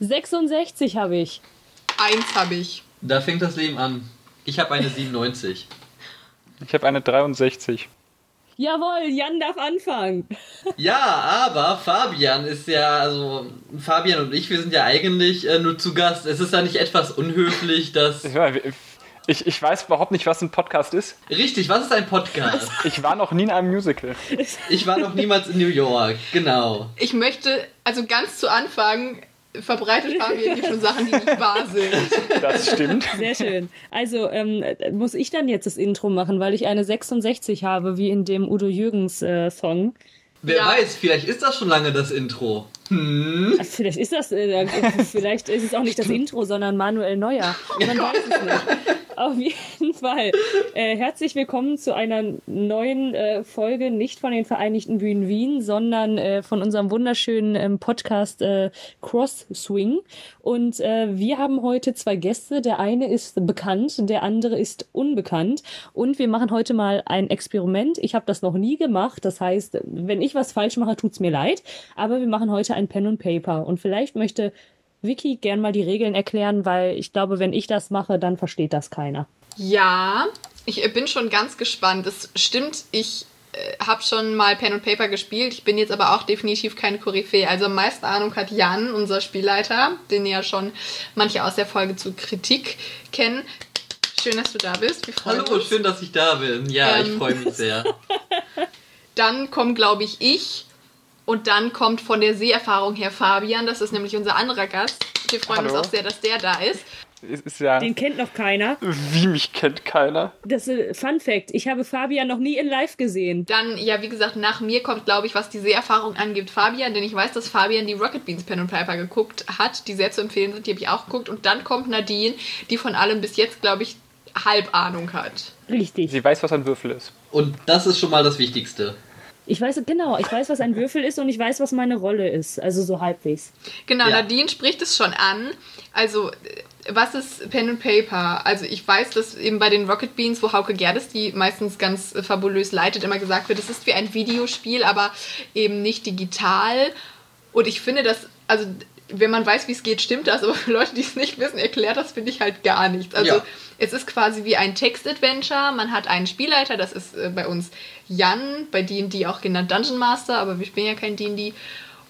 66 habe ich. Eins habe ich. Da fängt das Leben an. Ich habe eine 97. Ich habe eine 63. Jawohl, Jan darf anfangen. Ja, aber Fabian ist ja, also Fabian und ich, wir sind ja eigentlich äh, nur zu Gast. Es ist ja nicht etwas unhöflich, dass. Ich, ich weiß überhaupt nicht, was ein Podcast ist. Richtig, was ist ein Podcast? Ich war noch nie in einem Musical. Ich war noch niemals in New York, genau. Ich möchte, also ganz zu Anfang, verbreitet Fabian hier schon Sachen, die nicht wahr sind. Das stimmt. Sehr schön. Also ähm, muss ich dann jetzt das Intro machen, weil ich eine 66 habe, wie in dem Udo Jürgens äh, Song. Wer Ja. weiß, vielleicht ist das schon lange das Intro. Hm? Vielleicht ist das, äh, vielleicht ist es auch nicht das Intro, sondern Manuel Neuer. Man weiß es nicht. Auf jeden Fall. Äh, herzlich willkommen zu einer neuen äh, Folge, nicht von den Vereinigten Bühnen Wien, sondern äh, von unserem wunderschönen ähm, Podcast äh, Cross Swing. Und äh, wir haben heute zwei Gäste. Der eine ist bekannt, der andere ist unbekannt. Und wir machen heute mal ein Experiment. Ich habe das noch nie gemacht. Das heißt, wenn ich was falsch mache, tut's mir leid. Aber wir machen heute ein Pen und Paper. Und vielleicht möchte Vicky gern mal die Regeln erklären, weil ich glaube, wenn ich das mache, dann versteht das keiner. Ja, ich äh, bin schon ganz gespannt. Es stimmt, ich äh, habe schon mal Pen und Paper gespielt. Ich bin jetzt aber auch definitiv keine Koryphäe. Also am meisten Ahnung hat Jan, unser Spielleiter, den ja schon manche aus der Folge zu Kritik kennen. Schön, dass du da bist. Wir freuen Hallo, uns. schön, dass ich da bin. Ja, ich Ähm. freue mich sehr. Dann kommt, glaube ich, ich. Und dann kommt von der Seherfahrung her Fabian. Das ist nämlich unser anderer Gast. Wir freuen Hallo. uns auch sehr, dass der da ist. Es ist ja, Den kennt noch keiner. wie mich kennt keiner. Das ist Fun Fact. Ich habe Fabian noch nie in Live gesehen. Dann, ja, wie gesagt, nach mir kommt, glaube ich, was die Seherfahrung angeht, Fabian. Denn ich weiß, dass Fabian die Rocket Beans Pen und Paper geguckt hat, die sehr zu empfehlen sind. Die habe ich auch geguckt. Und dann kommt Nadine, die von allem bis jetzt, glaube ich, halb Ahnung hat. Richtig. Sie weiß, was ein Würfel ist. Und das ist schon mal das Wichtigste. Ich weiß, genau, ich weiß, was ein Würfel ist und ich weiß, was meine Rolle ist. Also so halbwegs. Genau, Ja. Nadine spricht es schon an. Also, was ist Pen and Paper? Also, ich weiß, dass eben bei den Rocket Beans, wo Hauke Gerdes die meistens ganz äh, fabulös leitet, immer gesagt wird, es ist wie ein Videospiel, aber eben nicht digital. Und ich finde das, also, wenn man weiß, wie es geht, stimmt das, aber für Leute, die es nicht wissen, erklärt das, finde ich halt gar nichts. Also, Ja. es ist quasi wie ein Text-Adventure. Man hat einen Spielleiter, das ist äh, bei uns Jan, bei D&D auch genannt Dungeon Master, aber wir spielen ja kein D&D.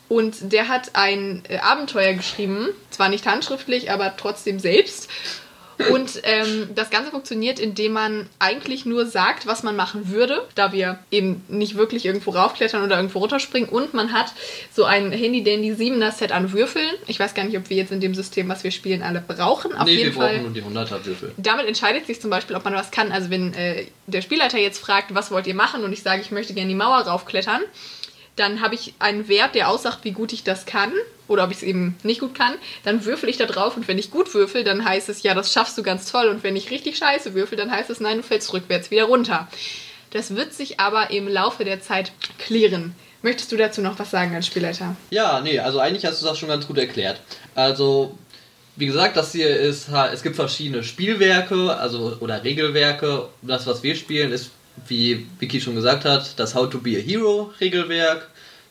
Und der hat ein äh, Abenteuer geschrieben, zwar nicht handschriftlich, aber trotzdem selbst. Und ähm, das Ganze funktioniert, indem man eigentlich nur sagt, was man machen würde, da wir eben nicht wirklich irgendwo raufklettern oder irgendwo runterspringen. Und man hat so ein Handy-Dandy 7er Set an Würfeln. Ich weiß gar nicht, ob wir jetzt in dem System, was wir spielen, alle brauchen. Auf nee, jeden wir Fall brauchen nur die 100er Würfel. damit entscheidet sich zum Beispiel, ob man was kann. Also wenn äh, der Spielleiter jetzt fragt, was wollt ihr machen und ich sage, ich möchte gerne die Mauer raufklettern, dann habe ich einen Wert, der aussagt, wie gut ich das kann oder ob ich es eben nicht gut kann. Dann würfel ich da drauf und wenn ich gut würfel, dann heißt es, ja, das schaffst du ganz toll. Und wenn ich richtig scheiße würfel, dann heißt es, nein, du fällst rückwärts wieder runter. Das wird sich aber im Laufe der Zeit klären. Möchtest du dazu noch was sagen als Spielleiter? Ja, nee, also eigentlich hast du das schon ganz gut erklärt. Also, wie gesagt, das hier ist, es gibt verschiedene Spielwerke, also oder Regelwerke. Das, was wir spielen, ist, wie Vicky schon gesagt hat, das How to Be a Hero Regelwerk.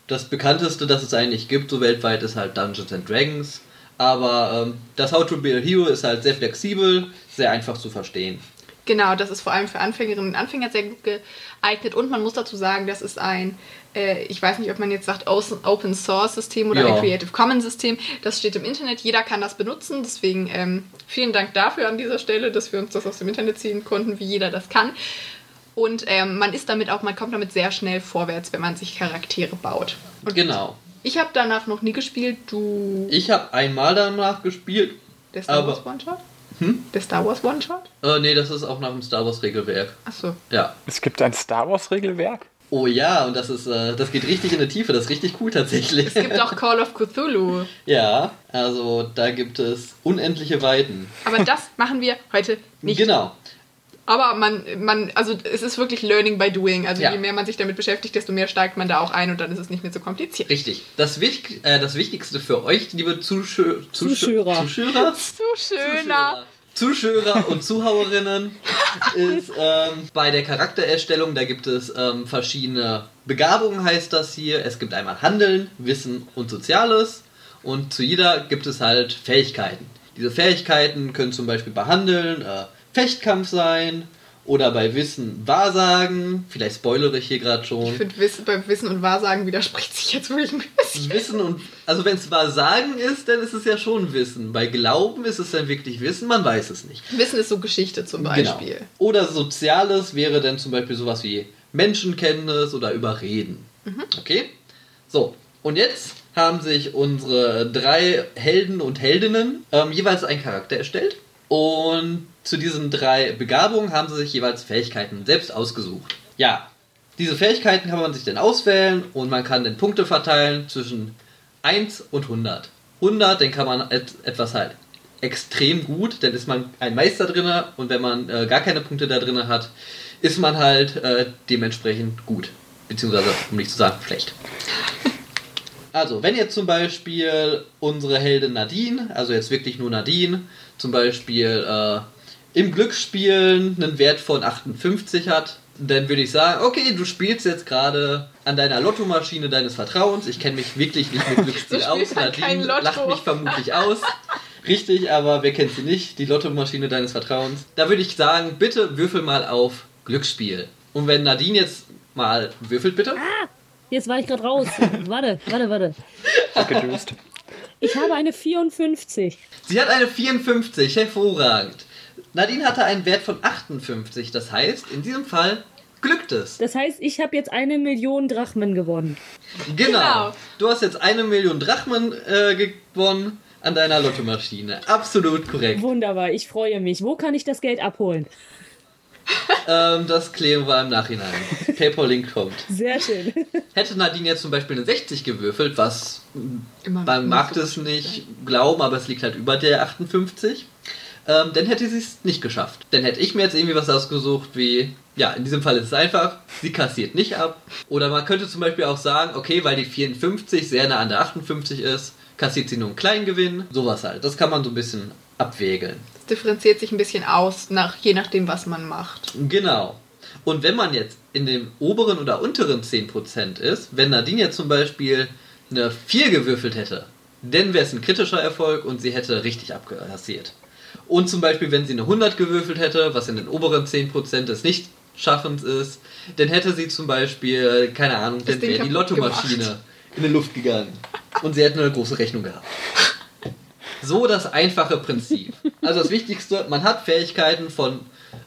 Das bekannteste, das es eigentlich gibt, so weltweit, ist halt Dungeons and Dragons. Aber ähm, das How to Be a Hero ist halt sehr flexibel, sehr einfach zu verstehen. Genau, das ist vor allem für Anfängerinnen und Anfänger sehr gut geeignet. Und man muss dazu sagen, das ist ein, äh, ich weiß nicht, ob man jetzt sagt Open- Source System oder Ja. ein Creative Commons System. Das steht im Internet, jeder kann das benutzen. Deswegen ähm, vielen Dank dafür an dieser Stelle, dass wir uns das aus dem Internet ziehen konnten, wie jeder das kann. Und ähm, man ist damit auch, man kommt damit sehr schnell vorwärts, wenn man sich Charaktere baut. Und Genau. ich habe danach noch nie gespielt. Du. Ich habe einmal danach gespielt. Der Star aber- Wars One-Shot? Hm? Der Star Wars One-Shot? Äh, nee, das ist auch nach dem Star Wars Regelwerk. Achso. Ja. Es gibt ein Star Wars Regelwerk. Oh ja, und das ist, äh, das geht richtig in die Tiefe, das ist richtig cool tatsächlich. Es gibt auch Call of Cthulhu. ja, also da gibt es unendliche Weiten. Aber das machen wir heute nicht. Genau. Aber man, man, also es ist wirklich Learning by Doing. Also Ja. je mehr man sich damit beschäftigt, desto mehr steigt man da auch ein und dann ist es nicht mehr so kompliziert. Richtig. Das, Wich äh, das Wichtigste für euch, liebe Zuschö Zuschö Zuschauer. Zuschauer, So schöner. Zuschauer und Zuhörerinnen ist ähm, bei der Charaktererstellung, da gibt es ähm, verschiedene Begabungen, heißt das hier. Es gibt einmal Handeln, Wissen und Soziales. Und zu jeder gibt es halt Fähigkeiten. Diese Fähigkeiten können zum Beispiel behandeln, äh, Fechtkampf sein oder bei Wissen Wahrsagen. Vielleicht spoilere ich hier gerade schon. Ich finde, Wissen, bei Wissen und Wahrsagen widerspricht sich jetzt wirklich ein bisschen. Wissen und also wenn es Wahrsagen ist, dann ist es ja schon Wissen. Bei Glauben ist es dann wirklich Wissen, man weiß es nicht. Wissen ist so Geschichte zum Beispiel. Genau. Oder Soziales wäre dann zum Beispiel sowas wie Menschenkenntnis oder Überreden. Okay? So, und jetzt haben sich unsere drei Helden und Heldinnen ähm, jeweils einen Charakter erstellt. Und zu diesen drei Begabungen haben sie sich jeweils Fähigkeiten selbst ausgesucht. Ja, diese Fähigkeiten kann man sich dann auswählen und man kann dann Punkte verteilen zwischen 1 und 100. 100, den kann man et etwas halt extrem gut, dann ist man ein Meister drinne und wenn man äh, gar keine Punkte da drinne hat, ist man halt äh, dementsprechend gut. Beziehungsweise, um nicht zu sagen, schlecht. Also, wenn jetzt zum Beispiel unsere Heldin Nadine, also jetzt wirklich nur Nadine, zum Beispiel äh, im Glücksspielen einen Wert von 58 hat, dann würde ich sagen, okay, du spielst jetzt gerade an deiner Lottomaschine deines Vertrauens. Ich kenne mich wirklich nicht mit Glücksspiel aus. kein Nadine Lotto. lacht mich vermutlich aus. Richtig, aber wer kennt sie nicht? Die Lottomaschine deines Vertrauens. Da würde ich sagen, bitte würfel mal auf Glücksspiel. Und wenn Nadine jetzt mal würfelt, bitte. Jetzt war ich gerade raus. warte, warte, warte. Abgedöst. Ich habe eine 54. Sie hat eine 54, hervorragend. Nadine hatte einen Wert von 58, das heißt, in diesem Fall glückt es. Das heißt, ich habe jetzt eine Million Drachmen gewonnen. Genau. Genau. Du hast jetzt eine Million Drachmen äh, gewonnen an deiner Lottomaschine. Absolut korrekt. Wunderbar, ich freue mich. Wo kann ich das Geld abholen? Ähm, das klären wir im Nachhinein. PayPal-Link kommt. Sehr schön. Hätte Nadine jetzt zum Beispiel eine 60 gewürfelt, was Immer man mag das nicht glauben, aber es liegt halt über der 58, ähm, dann hätte sie es nicht geschafft. Dann hätte ich mir jetzt irgendwie was ausgesucht wie, ja, in diesem Fall ist es einfach, sie kassiert nicht ab. Oder man könnte zum Beispiel auch sagen, okay, weil die 54 sehr nah an der 58 ist, kassiert sie nur einen kleinen Gewinn. Sowas halt. Das kann man so ein bisschen abwägeln. Differenziert sich ein bisschen aus, nach, je nachdem, was man macht. Genau. Und wenn man jetzt in dem oberen oder unteren 10% ist, wenn Nadine jetzt zum Beispiel eine 4 gewürfelt hätte, dann wäre es ein kritischer Erfolg und sie hätte richtig abkassiert. Und zum Beispiel, wenn sie eine 100 gewürfelt hätte, was in den oberen 10% des Nichtschaffens ist, dann hätte sie zum Beispiel, keine Ahnung, Das dann wäre die Lottomaschine gemacht. in die Luft gegangen. Und sie hätte eine große Rechnung gehabt. So das einfache Prinzip. Also das Wichtigste, man hat Fähigkeiten von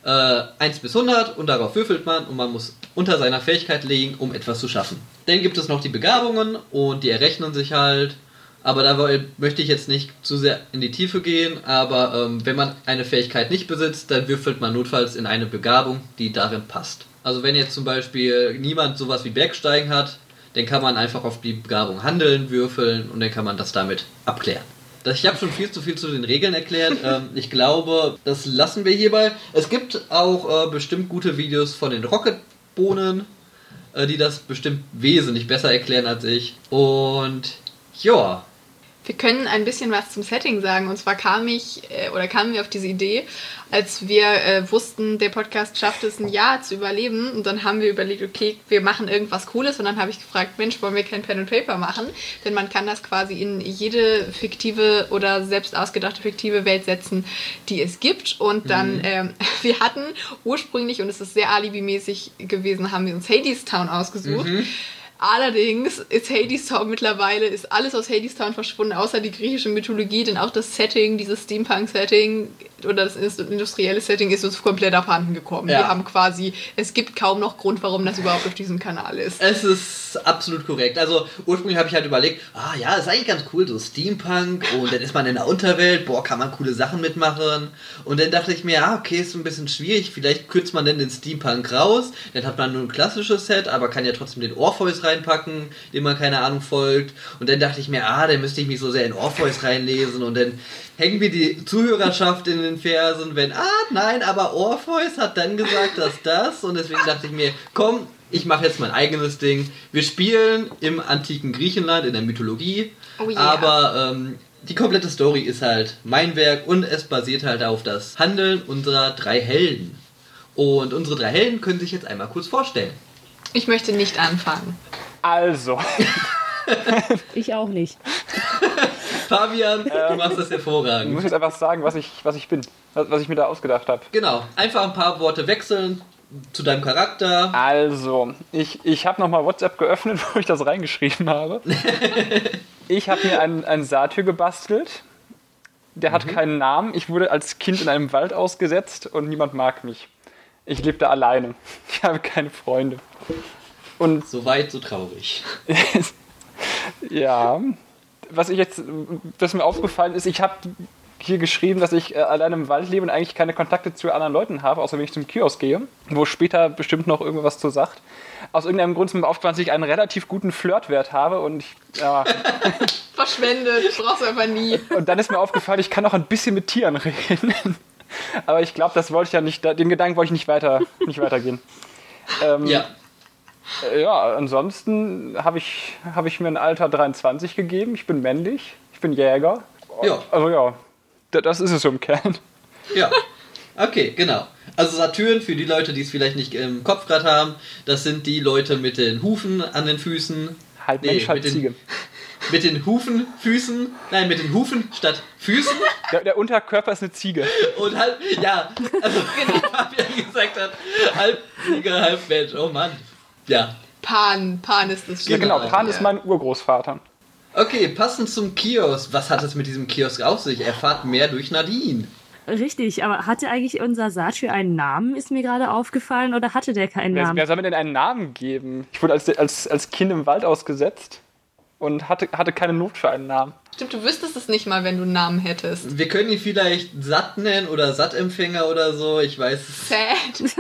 äh, 1 bis 100 und darauf würfelt man und man muss unter seiner Fähigkeit legen, um etwas zu schaffen. Dann gibt es noch die Begabungen und die errechnen sich halt. Aber da möchte ich jetzt nicht zu sehr in die Tiefe gehen, aber ähm, wenn man eine Fähigkeit nicht besitzt, dann würfelt man notfalls in eine Begabung, die darin passt. Also wenn jetzt zum Beispiel niemand sowas wie Bergsteigen hat, dann kann man einfach auf die Begabung handeln, würfeln und dann kann man das damit abklären. Ich habe schon viel zu viel zu den Regeln erklärt. ähm, ich glaube, das lassen wir hierbei. Es gibt auch äh, bestimmt gute Videos von den Rocketbohnen, äh, die das bestimmt wesentlich besser erklären als ich. Und ja, Wir können ein bisschen was zum Setting sagen. Und zwar kam ich äh, oder kamen wir auf diese Idee, als wir äh, wussten, der Podcast schafft es ein Jahr zu überleben. Und dann haben wir überlegt, okay, wir machen irgendwas Cooles. Und dann habe ich gefragt, Mensch, wollen wir kein Pen and Paper machen? Denn man kann das quasi in jede fiktive oder selbst ausgedachte fiktive Welt setzen, die es gibt. Und dann, ähm, wir hatten ursprünglich, und es ist sehr alibimäßig gewesen, haben wir uns Hades Town ausgesucht. Allerdings ist Hadestown mittlerweile, ist alles aus Hadestown verschwunden, außer die griechische Mythologie, denn auch das Setting, dieses Steampunk-Setting oder das industrielle Setting ist uns komplett abhanden gekommen. Ja. Wir haben quasi, es gibt kaum noch Grund, warum das überhaupt auf diesem Kanal ist. es ist absolut korrekt. Also ursprünglich habe ich halt überlegt, ah ja, ist eigentlich ganz cool, so Steampunk und dann ist man in der Unterwelt, boah, kann man coole Sachen mitmachen. Und dann dachte ich mir, ah, okay, ist ein bisschen schwierig, vielleicht kürzt man denn den Steampunk raus, dann hat man nur ein klassisches Set, aber kann ja trotzdem den Orpheus reinpacken, dem man keine Ahnung folgt. Und dann dachte ich mir, ah, dann müsste ich mich so sehr in Orpheus reinlesen und dann hängen wir die Zuhörerschaft in den Fersen, wenn, ah, nein, aber Orpheus hat dann gesagt, dass das und deswegen dachte ich mir, komm, ich mache jetzt mein eigenes Ding. Wir spielen im antiken Griechenland, in der Mythologie, Oh yeah. aber ähm, die komplette Story ist halt mein Werk und es basiert halt auf das Handeln unserer drei Helden. Und unsere drei Helden können sich jetzt einmal kurz vorstellen. Ich möchte nicht anfangen. Also, Ich auch nicht. Fabian, Ähm, du machst das Ich hervorragend. muss jetzt einfach sagen, was ich, was ich bin. Was, was ich mir da ausgedacht habe. Genau, einfach ein paar Worte wechseln zu deinem Charakter. Also, ich, ich habe nochmal WhatsApp geöffnet, wo ich das reingeschrieben habe. ich habe mir einen, einen Satyr gebastelt. Der hat keinen Namen. Ich wurde als Kind in einem Wald ausgesetzt und niemand mag mich. Ich lebte alleine. Ich habe keine Freunde. Und So weit, so traurig. ja, was ich jetzt, was mir aufgefallen ist, ich habe hier geschrieben, dass ich äh, allein im Wald lebe und eigentlich keine Kontakte zu anderen Leuten habe, außer wenn ich zum Kiosk gehe, wo später bestimmt noch irgendwas zu sagt. Aus irgendeinem Grund ist mir aufgefallen, dass ich einen relativ guten Flirtwert habe und ich, ja, Verschwendet, brauchst du einfach nie. und dann ist mir aufgefallen, ich kann auch ein bisschen mit Tieren reden. Aber ich glaube, das wollte ich ja nicht, den Gedanken wollte ich nicht weiter, nicht weitergehen. Ähm, Ja, Ja, ansonsten habe ich, hab ich mir ein Alter 23 gegeben. Ich bin männlich, ich bin Jäger. Ja. Also ja, da- das ist es so im Kern. ja. Okay, genau. Also Saturn, für die Leute, die es vielleicht nicht im Kopf gerade haben, das sind die Leute mit den Hufen an den Füßen. Halb Nee, Mensch, halb mit den- Ziege. Mit den Hufen, Füßen, nein, mit den Hufen statt Füßen. Der, der Unterkörper ist eine Ziege. Und halb, ja, also genau, wie Fabian gesagt hat, halb Sieger, halb Mensch. Oh Mann. Ja. Pan, Pan ist das Ja, genau, Pan ja. ist mein Urgroßvater. Okay, passend zum Kiosk. Was hat es mit diesem Kiosk auf sich? Erfahrt mehr durch Nadine. Richtig, aber hatte eigentlich unser Satyr einen Namen, ist mir gerade aufgefallen, oder hatte der keinen Wer, Namen? wer soll mir denn einen Namen geben? Ich wurde als, als, als Kind im Wald ausgesetzt und hatte, hatte keine Not für einen Namen. Stimmt, du wüsstest es nicht mal, wenn du einen Namen hättest. Wir können ihn vielleicht Satt nennen oder Sattempfänger oder so. Ich weiß es. Sad.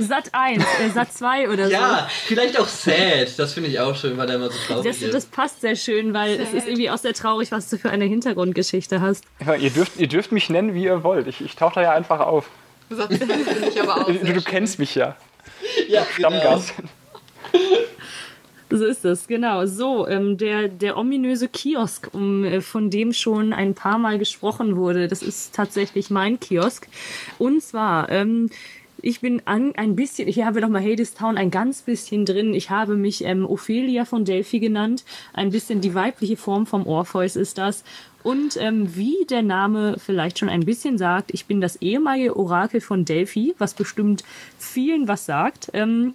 Sat 1, äh, Sat 2 oder Ja, vielleicht auch Sad. Das finde ich auch schön, weil der immer so so. traurig Das, ist. das passt sehr schön, weil es ist irgendwie auch sehr traurig, was du für eine Hintergrundgeschichte hast. Ja, ihr, dürft, ihr dürft mich nennen, wie ihr wollt. Ich, ich tauche da ja einfach auf. Satz finde ich aber auch Du, sehr du kennst mich ja. ja, genau. So ist es, genau. So, ähm, der, der ominöse Kiosk, um, äh, von dem schon ein paar Mal gesprochen wurde, das ist tatsächlich mein Kiosk. Und zwar, ähm, ich bin an, ein bisschen, hier haben wir noch mal Hades Town ein ganz bisschen drin. Ich habe mich ähm, Ophelia von Delphi genannt. Ein bisschen die weibliche Form vom Orpheus ist das. Und ähm, wie der Name vielleicht schon ein bisschen sagt, ich bin das ehemalige Orakel von Delphi, was bestimmt vielen was sagt. Ähm,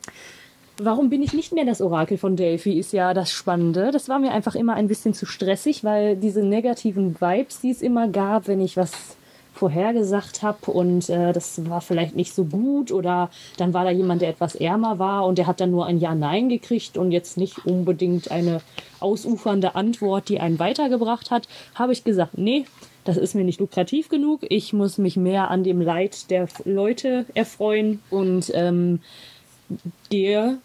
Warum bin ich nicht mehr das Orakel von Delphi, ist ja das Spannende. Das war mir einfach immer ein bisschen zu stressig, weil diese negativen Vibes, die es immer gab, wenn ich was vorhergesagt habe und äh, das war vielleicht nicht so gut oder dann war da jemand, der etwas ärmer war und der hat dann nur ein Ja-Nein gekriegt und jetzt nicht unbedingt eine ausufernde Antwort, die einen weitergebracht hat, habe ich gesagt, nee, das ist mir nicht lukrativ genug. Ich muss mich mehr an dem Leid der Leute erfreuen und ähm, gehe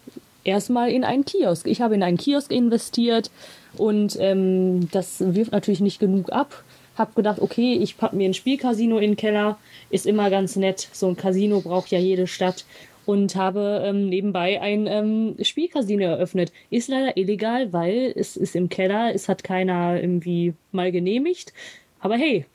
erstmal in einen Kiosk. Ich habe in einen Kiosk investiert und ähm, das wirft natürlich nicht genug ab. Hab gedacht, okay, ich pack mir ein Spielcasino in den Keller, ist immer ganz nett. So ein Casino braucht ja jede Stadt. Und habe ähm, nebenbei ein ähm, Spielcasino eröffnet. Ist leider illegal, weil es ist im Keller, es hat keiner irgendwie mal genehmigt. Aber hey,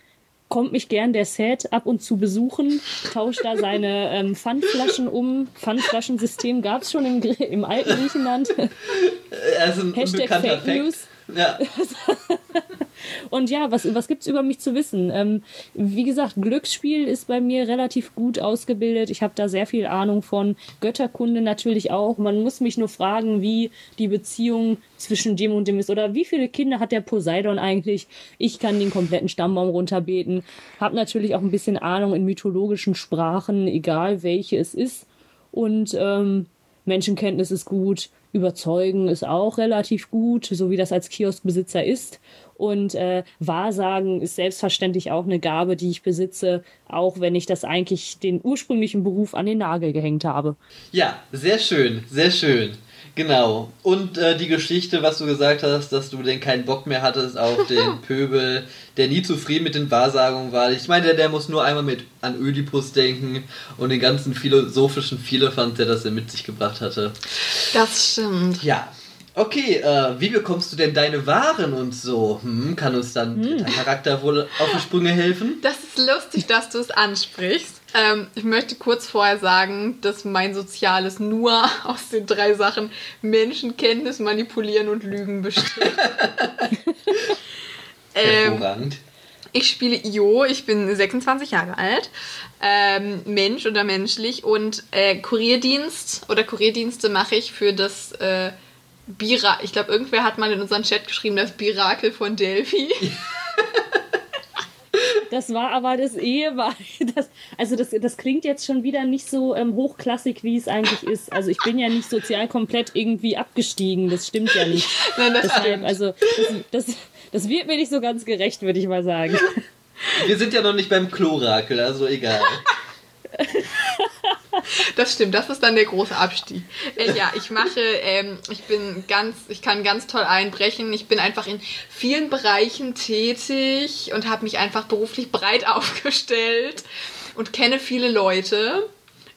kommt mich gern der Set ab und zu besuchen, tauscht da seine ähm, Pfandflaschen um. Pfandflaschensystem gab es schon im, im alten Griechenland. Ein Hashtag Fake Fact. News. Ja. Und ja, was, was gibt's über mich zu wissen? Ähm, wie gesagt, Glücksspiel ist bei mir relativ gut ausgebildet. Ich habe da sehr viel Ahnung von. Götterkunde natürlich auch. Man muss mich nur fragen, wie die Beziehung zwischen dem und dem ist. Oder wie viele Kinder hat der Poseidon eigentlich? Ich kann den kompletten Stammbaum runterbeten. Hab natürlich auch ein bisschen Ahnung in mythologischen Sprachen, egal welche es ist. Und ähm, Menschenkenntnis ist gut, Überzeugen ist auch relativ gut, so wie das als Kioskbesitzer ist. Und äh, Wahrsagen ist selbstverständlich auch eine Gabe, die ich besitze, auch wenn ich das eigentlich den ursprünglichen Beruf an den Nagel gehängt habe. ja, sehr schön, sehr schön. Genau. Und äh, die Geschichte, was du gesagt hast, dass du denn keinen Bock mehr hattest auf den Pöbel, der nie zufrieden mit den Wahrsagungen war. Ich meine, der, der muss nur einmal mit an Ödipus denken und den ganzen philosophischen Vielefant, der das er mit sich gebracht hatte. Das stimmt. Ja. Okay, äh, wie bekommst du denn deine Waren und so? Hm, kann uns dann dein Charakter wohl auf die Sprünge helfen? Das ist lustig, dass du es ansprichst. Ähm, ich möchte kurz vorher sagen, dass mein Soziales nur aus den drei Sachen Menschenkenntnis, Manipulieren und Lügen besteht. Ähm. Ich spiele Io, ich bin 26 Jahre alt, ähm, Mensch oder menschlich und äh, Kurierdienst oder Kurierdienste mache ich für das äh, Bira. Ich glaube, irgendwer hat mal in unseren Chat geschrieben, das Birakel von Delphi. Das war aber das Eheweih. Das, also das, das klingt jetzt schon wieder nicht so ähm, hochklassig, wie es eigentlich ist. Also ich bin ja nicht sozial komplett irgendwie abgestiegen. Das stimmt ja nicht. Nein, das Deshalb, stimmt. also das, das, das wird mir nicht so ganz gerecht, würde ich mal sagen. Wir sind ja noch nicht beim Klorakel, also egal. Das stimmt, das ist dann der große Abstieg. Äh, ja, ich mache, ähm, ich bin ganz, ich kann ganz toll einbrechen. Ich bin einfach in vielen Bereichen tätig und habe mich einfach beruflich breit aufgestellt und kenne viele Leute.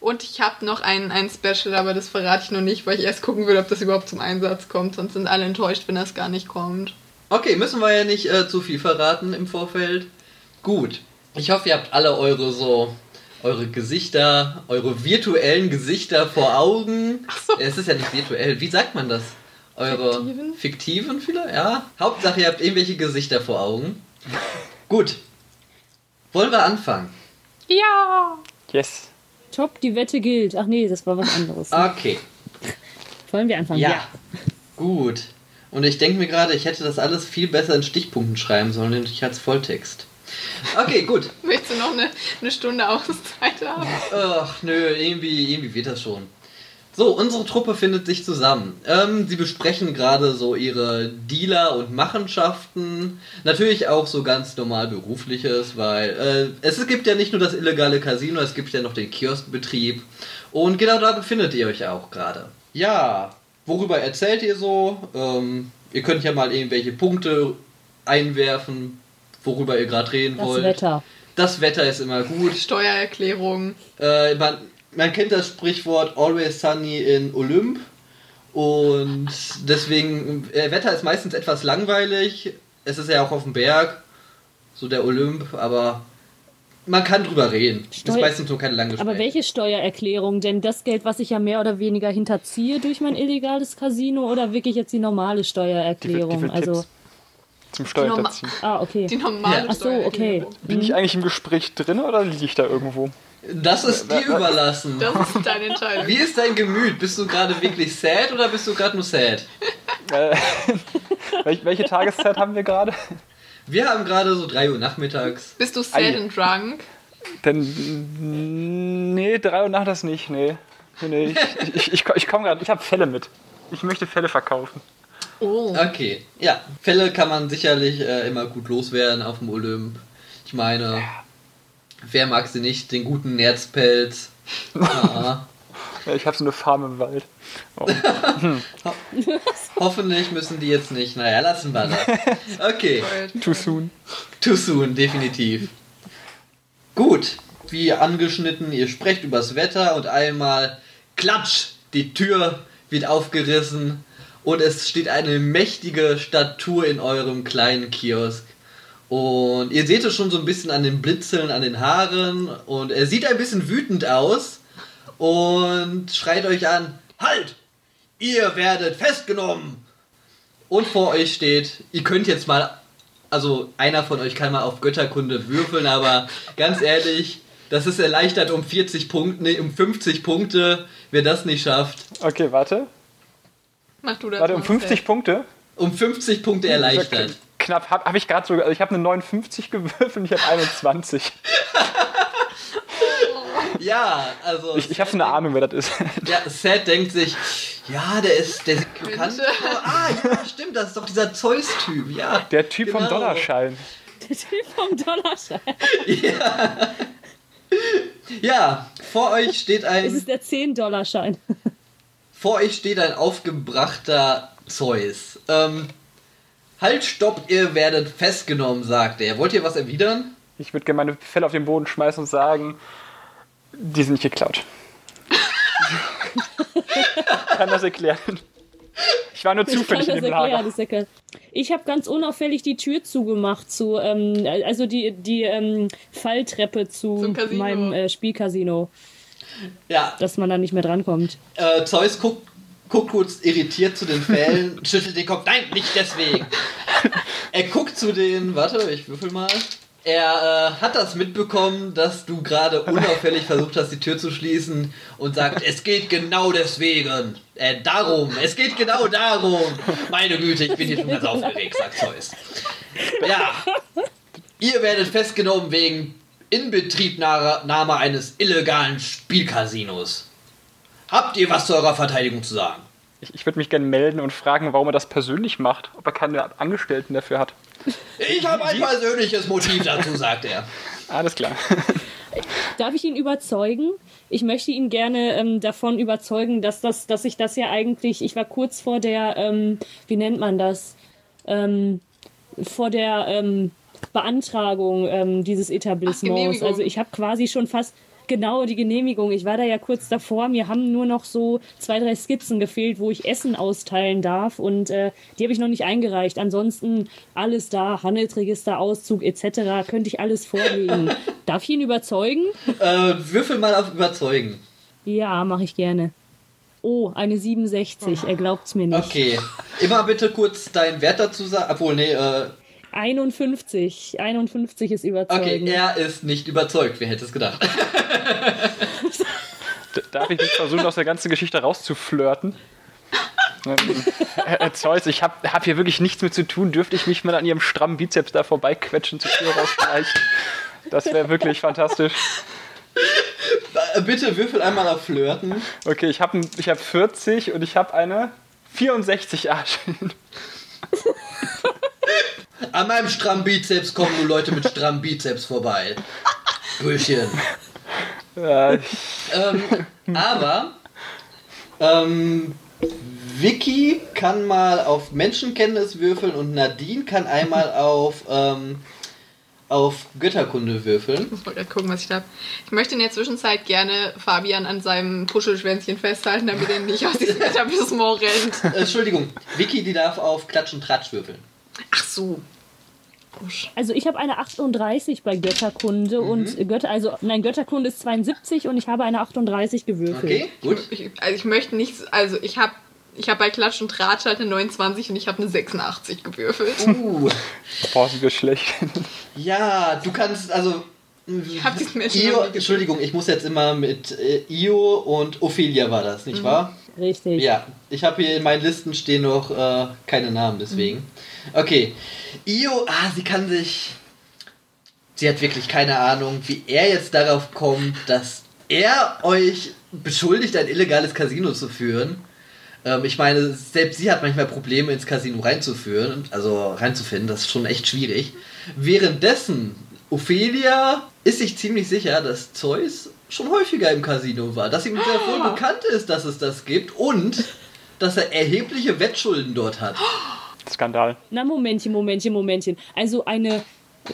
Und ich habe noch ein, ein Special, aber das verrate ich noch nicht, weil ich erst gucken will, ob das überhaupt zum Einsatz kommt. Sonst sind alle enttäuscht, wenn das gar nicht kommt. Okay, müssen wir ja nicht äh, zu viel verraten im Vorfeld. Gut. Ich hoffe, ihr habt alle eure so eure Gesichter, eure virtuellen Gesichter vor Augen. Ach so. Es ist ja nicht virtuell. Wie sagt man das? Eure Fiktiven? fiktiven vielleicht? Ja. Hauptsache, ihr habt irgendwelche Gesichter vor Augen. Gut. Wollen wir anfangen? Ja! Yes. Top, die Wette gilt. Ach nee, das war was anderes. Okay. Wollen wir anfangen? Ja. Gut. Und ich denke mir gerade, ich hätte das alles viel besser in Stichpunkten schreiben sollen, nämlich als Volltext. Okay, gut. Möchtest du noch eine, eine Stunde Auszeit haben? Ach, nö, irgendwie, irgendwie wird das schon. So, unsere Truppe findet sich zusammen. Ähm, sie besprechen gerade so ihre Dealer- und Machenschaften. Natürlich auch so ganz normal berufliches, weil äh, es gibt ja nicht nur das illegale Casino, es gibt ja noch den Kioskbetrieb. Und genau da befindet ihr euch auch gerade. Ja, worüber erzählt ihr so? Ähm, ihr könnt ja mal irgendwelche Punkte einwerfen, worüber ihr gerade reden Das wollt. Wetter. Das Wetter ist immer gut. Steuererklärung. Äh, man, man kennt das Sprichwort Always Sunny in Olymp. Und deswegen, äh, Wetter ist meistens etwas langweilig. Es ist ja auch auf dem Berg, so der Olymp, aber man kann drüber reden. ist Steu- meistens nur keine lange Gespräche. Aber welche Steuererklärung? Denn das Geld, was ich ja mehr oder weniger hinterziehe durch mein illegales Casino oder wirklich jetzt die normale Die, Steuererklärung? die also, Tipps zum Steuerhinterziehen. ah, okay. Die normale Ja. Ach so, okay. Bin ich eigentlich im Gespräch drin oder liege ich da irgendwo? Das ist dir überlassen. Das ist deine Entscheidung. Wie ist dein Gemüt? Bist du gerade wirklich sad oder bist du gerade nur sad? Äh, welche, Tageszeit haben wir gerade? Wir haben gerade so 3 Uhr nachmittags. Bist du sad Ei. and drunk? Denn. Nee, drei Uhr nach das nicht, nee. Nee, nee ich, ich, ich, ich komme gerade, ich habe Fälle mit. Ich möchte Fälle verkaufen. Oh. Okay, ja. Fälle kann man sicherlich äh, immer gut loswerden auf dem Olymp. Ich meine, wer mag sie nicht? Den guten Nerzpelz. Ja. Ja, ich habe so eine Farm im Wald. Oh. Hoffentlich müssen die jetzt nicht. Naja, lassen wir das. Okay, Too soon. too soon, definitiv. Gut, wie angeschnitten, ihr sprecht übers Wetter und einmal klatsch, die Tür wird aufgerissen und es steht eine mächtige Statue in eurem kleinen Kiosk. Und ihr seht es schon so ein bisschen an den Blitzeln, an den Haaren und er sieht ein bisschen wütend aus und schreit euch an, halt! Ihr werdet festgenommen! Und vor euch steht, ihr könnt jetzt mal, also einer von euch kann mal auf Götterkunde würfeln, aber ganz ehrlich, das ist erleichtert um 40 Punkte, nee, um 50 Punkte, wer das nicht schafft. Okay, warte. Mach du das Warte, um 50 Seth. Punkte? Um 50 Punkte erleichtert. Knapp, habe hab ich gerade so, also ich habe eine 59 gewürfelt und ich habe 21. Ja, also. Ich, ich habe so eine Ahnung, wer das ist. Ja, Sad denkt sich, ja, der ist, der sieht bekannt. Ah, ja, stimmt, das ist doch dieser Zeus-Typ, ja. Der Typ vom Genau. Dollarschein. Der Typ vom Dollarschein. Ja. ja, vor euch steht Es ein, ist der 10-Dollarschein. Vor euch steht ein aufgebrachter Zeus. Ähm, halt, stopp, ihr werdet festgenommen, sagt er. Wollt ihr was erwidern? Ich würde gerne meine Fälle auf den Boden schmeißen und sagen, die sind nicht geklaut. Kann das erklären? Ich war nur Ich kann zufällig das in dem erklären, Lager. Ich habe ganz unauffällig die Tür zugemacht zu, ähm, also die, die ähm, Falltreppe zu meinem äh, Spielcasino, Ja, dass man da nicht mehr drankommt. äh, Zeus guckt, guckt kurz irritiert zu den Fällen, schüttelt den Kopf. Nein, nicht deswegen. er guckt zu den, warte, ich würfel mal. Er äh, hat das mitbekommen, dass du gerade unauffällig versucht hast, die Tür zu schließen und sagt, es geht genau deswegen. Äh, darum. Es geht genau darum. Meine Güte, ich bin hier schon ganz aufgeregt, sagt Zeus. Ja. Ihr werdet festgenommen wegen Inbetriebnahme eines illegalen Spielcasinos. Habt ihr was zu eurer Verteidigung zu sagen? Ich, ich würde mich gerne melden und fragen, warum er das persönlich macht, ob er keine Angestellten dafür hat. Ich habe ein persönliches Motiv dazu, sagt er. Alles klar. Darf ich ihn überzeugen? Ich möchte ihn gerne ähm, davon überzeugen, dass, das, dass ich das ja eigentlich, ich war kurz vor der, ähm, wie nennt man das? Ähm, vor der ähm, Beantragung ähm, dieses Etablissements. Ach, also ich habe quasi schon fast genau die Genehmigung. Ich war da ja kurz davor. Mir haben nur noch so zwei, drei Skizzen gefehlt, wo ich Essen austeilen darf. Und äh, die habe ich noch nicht eingereicht. Ansonsten alles da, Handelsregister, Auszug etc. Könnte ich alles vorlegen. darf ich ihn überzeugen? Äh, würfel mal auf Überzeugen. Ja, mache ich gerne. Oh, eine 67. Er glaubt's mir nicht. Okay. Immer bitte kurz deinen Wert dazu sagen. Obwohl, nee, äh, 51. 51 ist überzeugen. okay, er ist nicht überzeugt. Wer hätte es gedacht? Darf ich nicht versuchen, aus der ganzen Geschichte rauszuflirten? Ähm, Herr Zeus, ich habe hab hier wirklich nichts mit zu tun. Dürfte ich mich mal an Ihrem strammen Bizeps da vorbeiquetschen zur Tür raus vielleicht? Das wäre wirklich fantastisch. Äh, bitte würfel einmal auf Flirten. Okay, ich habe ich hab 40 und ich habe eine 64 Arschin. An meinem strammen Bizeps kommen nur Leute mit strammen Bizeps vorbei. Brüchen. Ja, Ähm, aber ähm, Vicky kann mal auf Menschenkenntnis würfeln und Nadine kann einmal auf, ähm, auf Götterkunde würfeln. Ich muss mal gerade gucken, was ich da habe. Ich möchte in der Zwischenzeit gerne Fabian an seinem Puschelschwänzchen festhalten, damit er nicht aus diesem Etablissement rennt. Äh, Entschuldigung, Vicky, die darf auf Klatsch und Tratsch würfeln. Ach so. Also ich habe eine 38 bei Götterkunde Mhm. und Götter, also nein, Götterkunde ist 72 und ich habe eine 38 gewürfelt. Okay, gut. Ich, also ich möchte nichts, also ich habe ich habe bei Klatsch und Tratsch halt eine 29 und ich habe eine 86 gewürfelt. Uh, boah, sind wir schlecht. ja, du kannst also. Ich habe diesen Menschen Io. Entschuldigung, ich muss jetzt immer mit äh, Io und Ophelia war das, nicht wahr? Richtig. Ja, ich habe hier in meinen Listen stehen noch äh, keine Namen, deswegen. Okay. Io, ah, sie kann sich. Sie hat wirklich keine Ahnung, wie er jetzt darauf kommt, dass er euch beschuldigt, ein illegales Casino zu führen. Ähm, ich meine, selbst sie hat manchmal Probleme, ins Casino reinzuführen, also reinzufinden. Das ist schon echt schwierig. Währenddessen, Ophelia ist sich ziemlich sicher, dass Zeus schon häufiger im Casino war, dass ihm sehr wohl bekannt ist, dass es das gibt und dass er erhebliche Wettschulden dort hat. Skandal. Na, Momentchen, Momentchen, Momentchen. Also eine,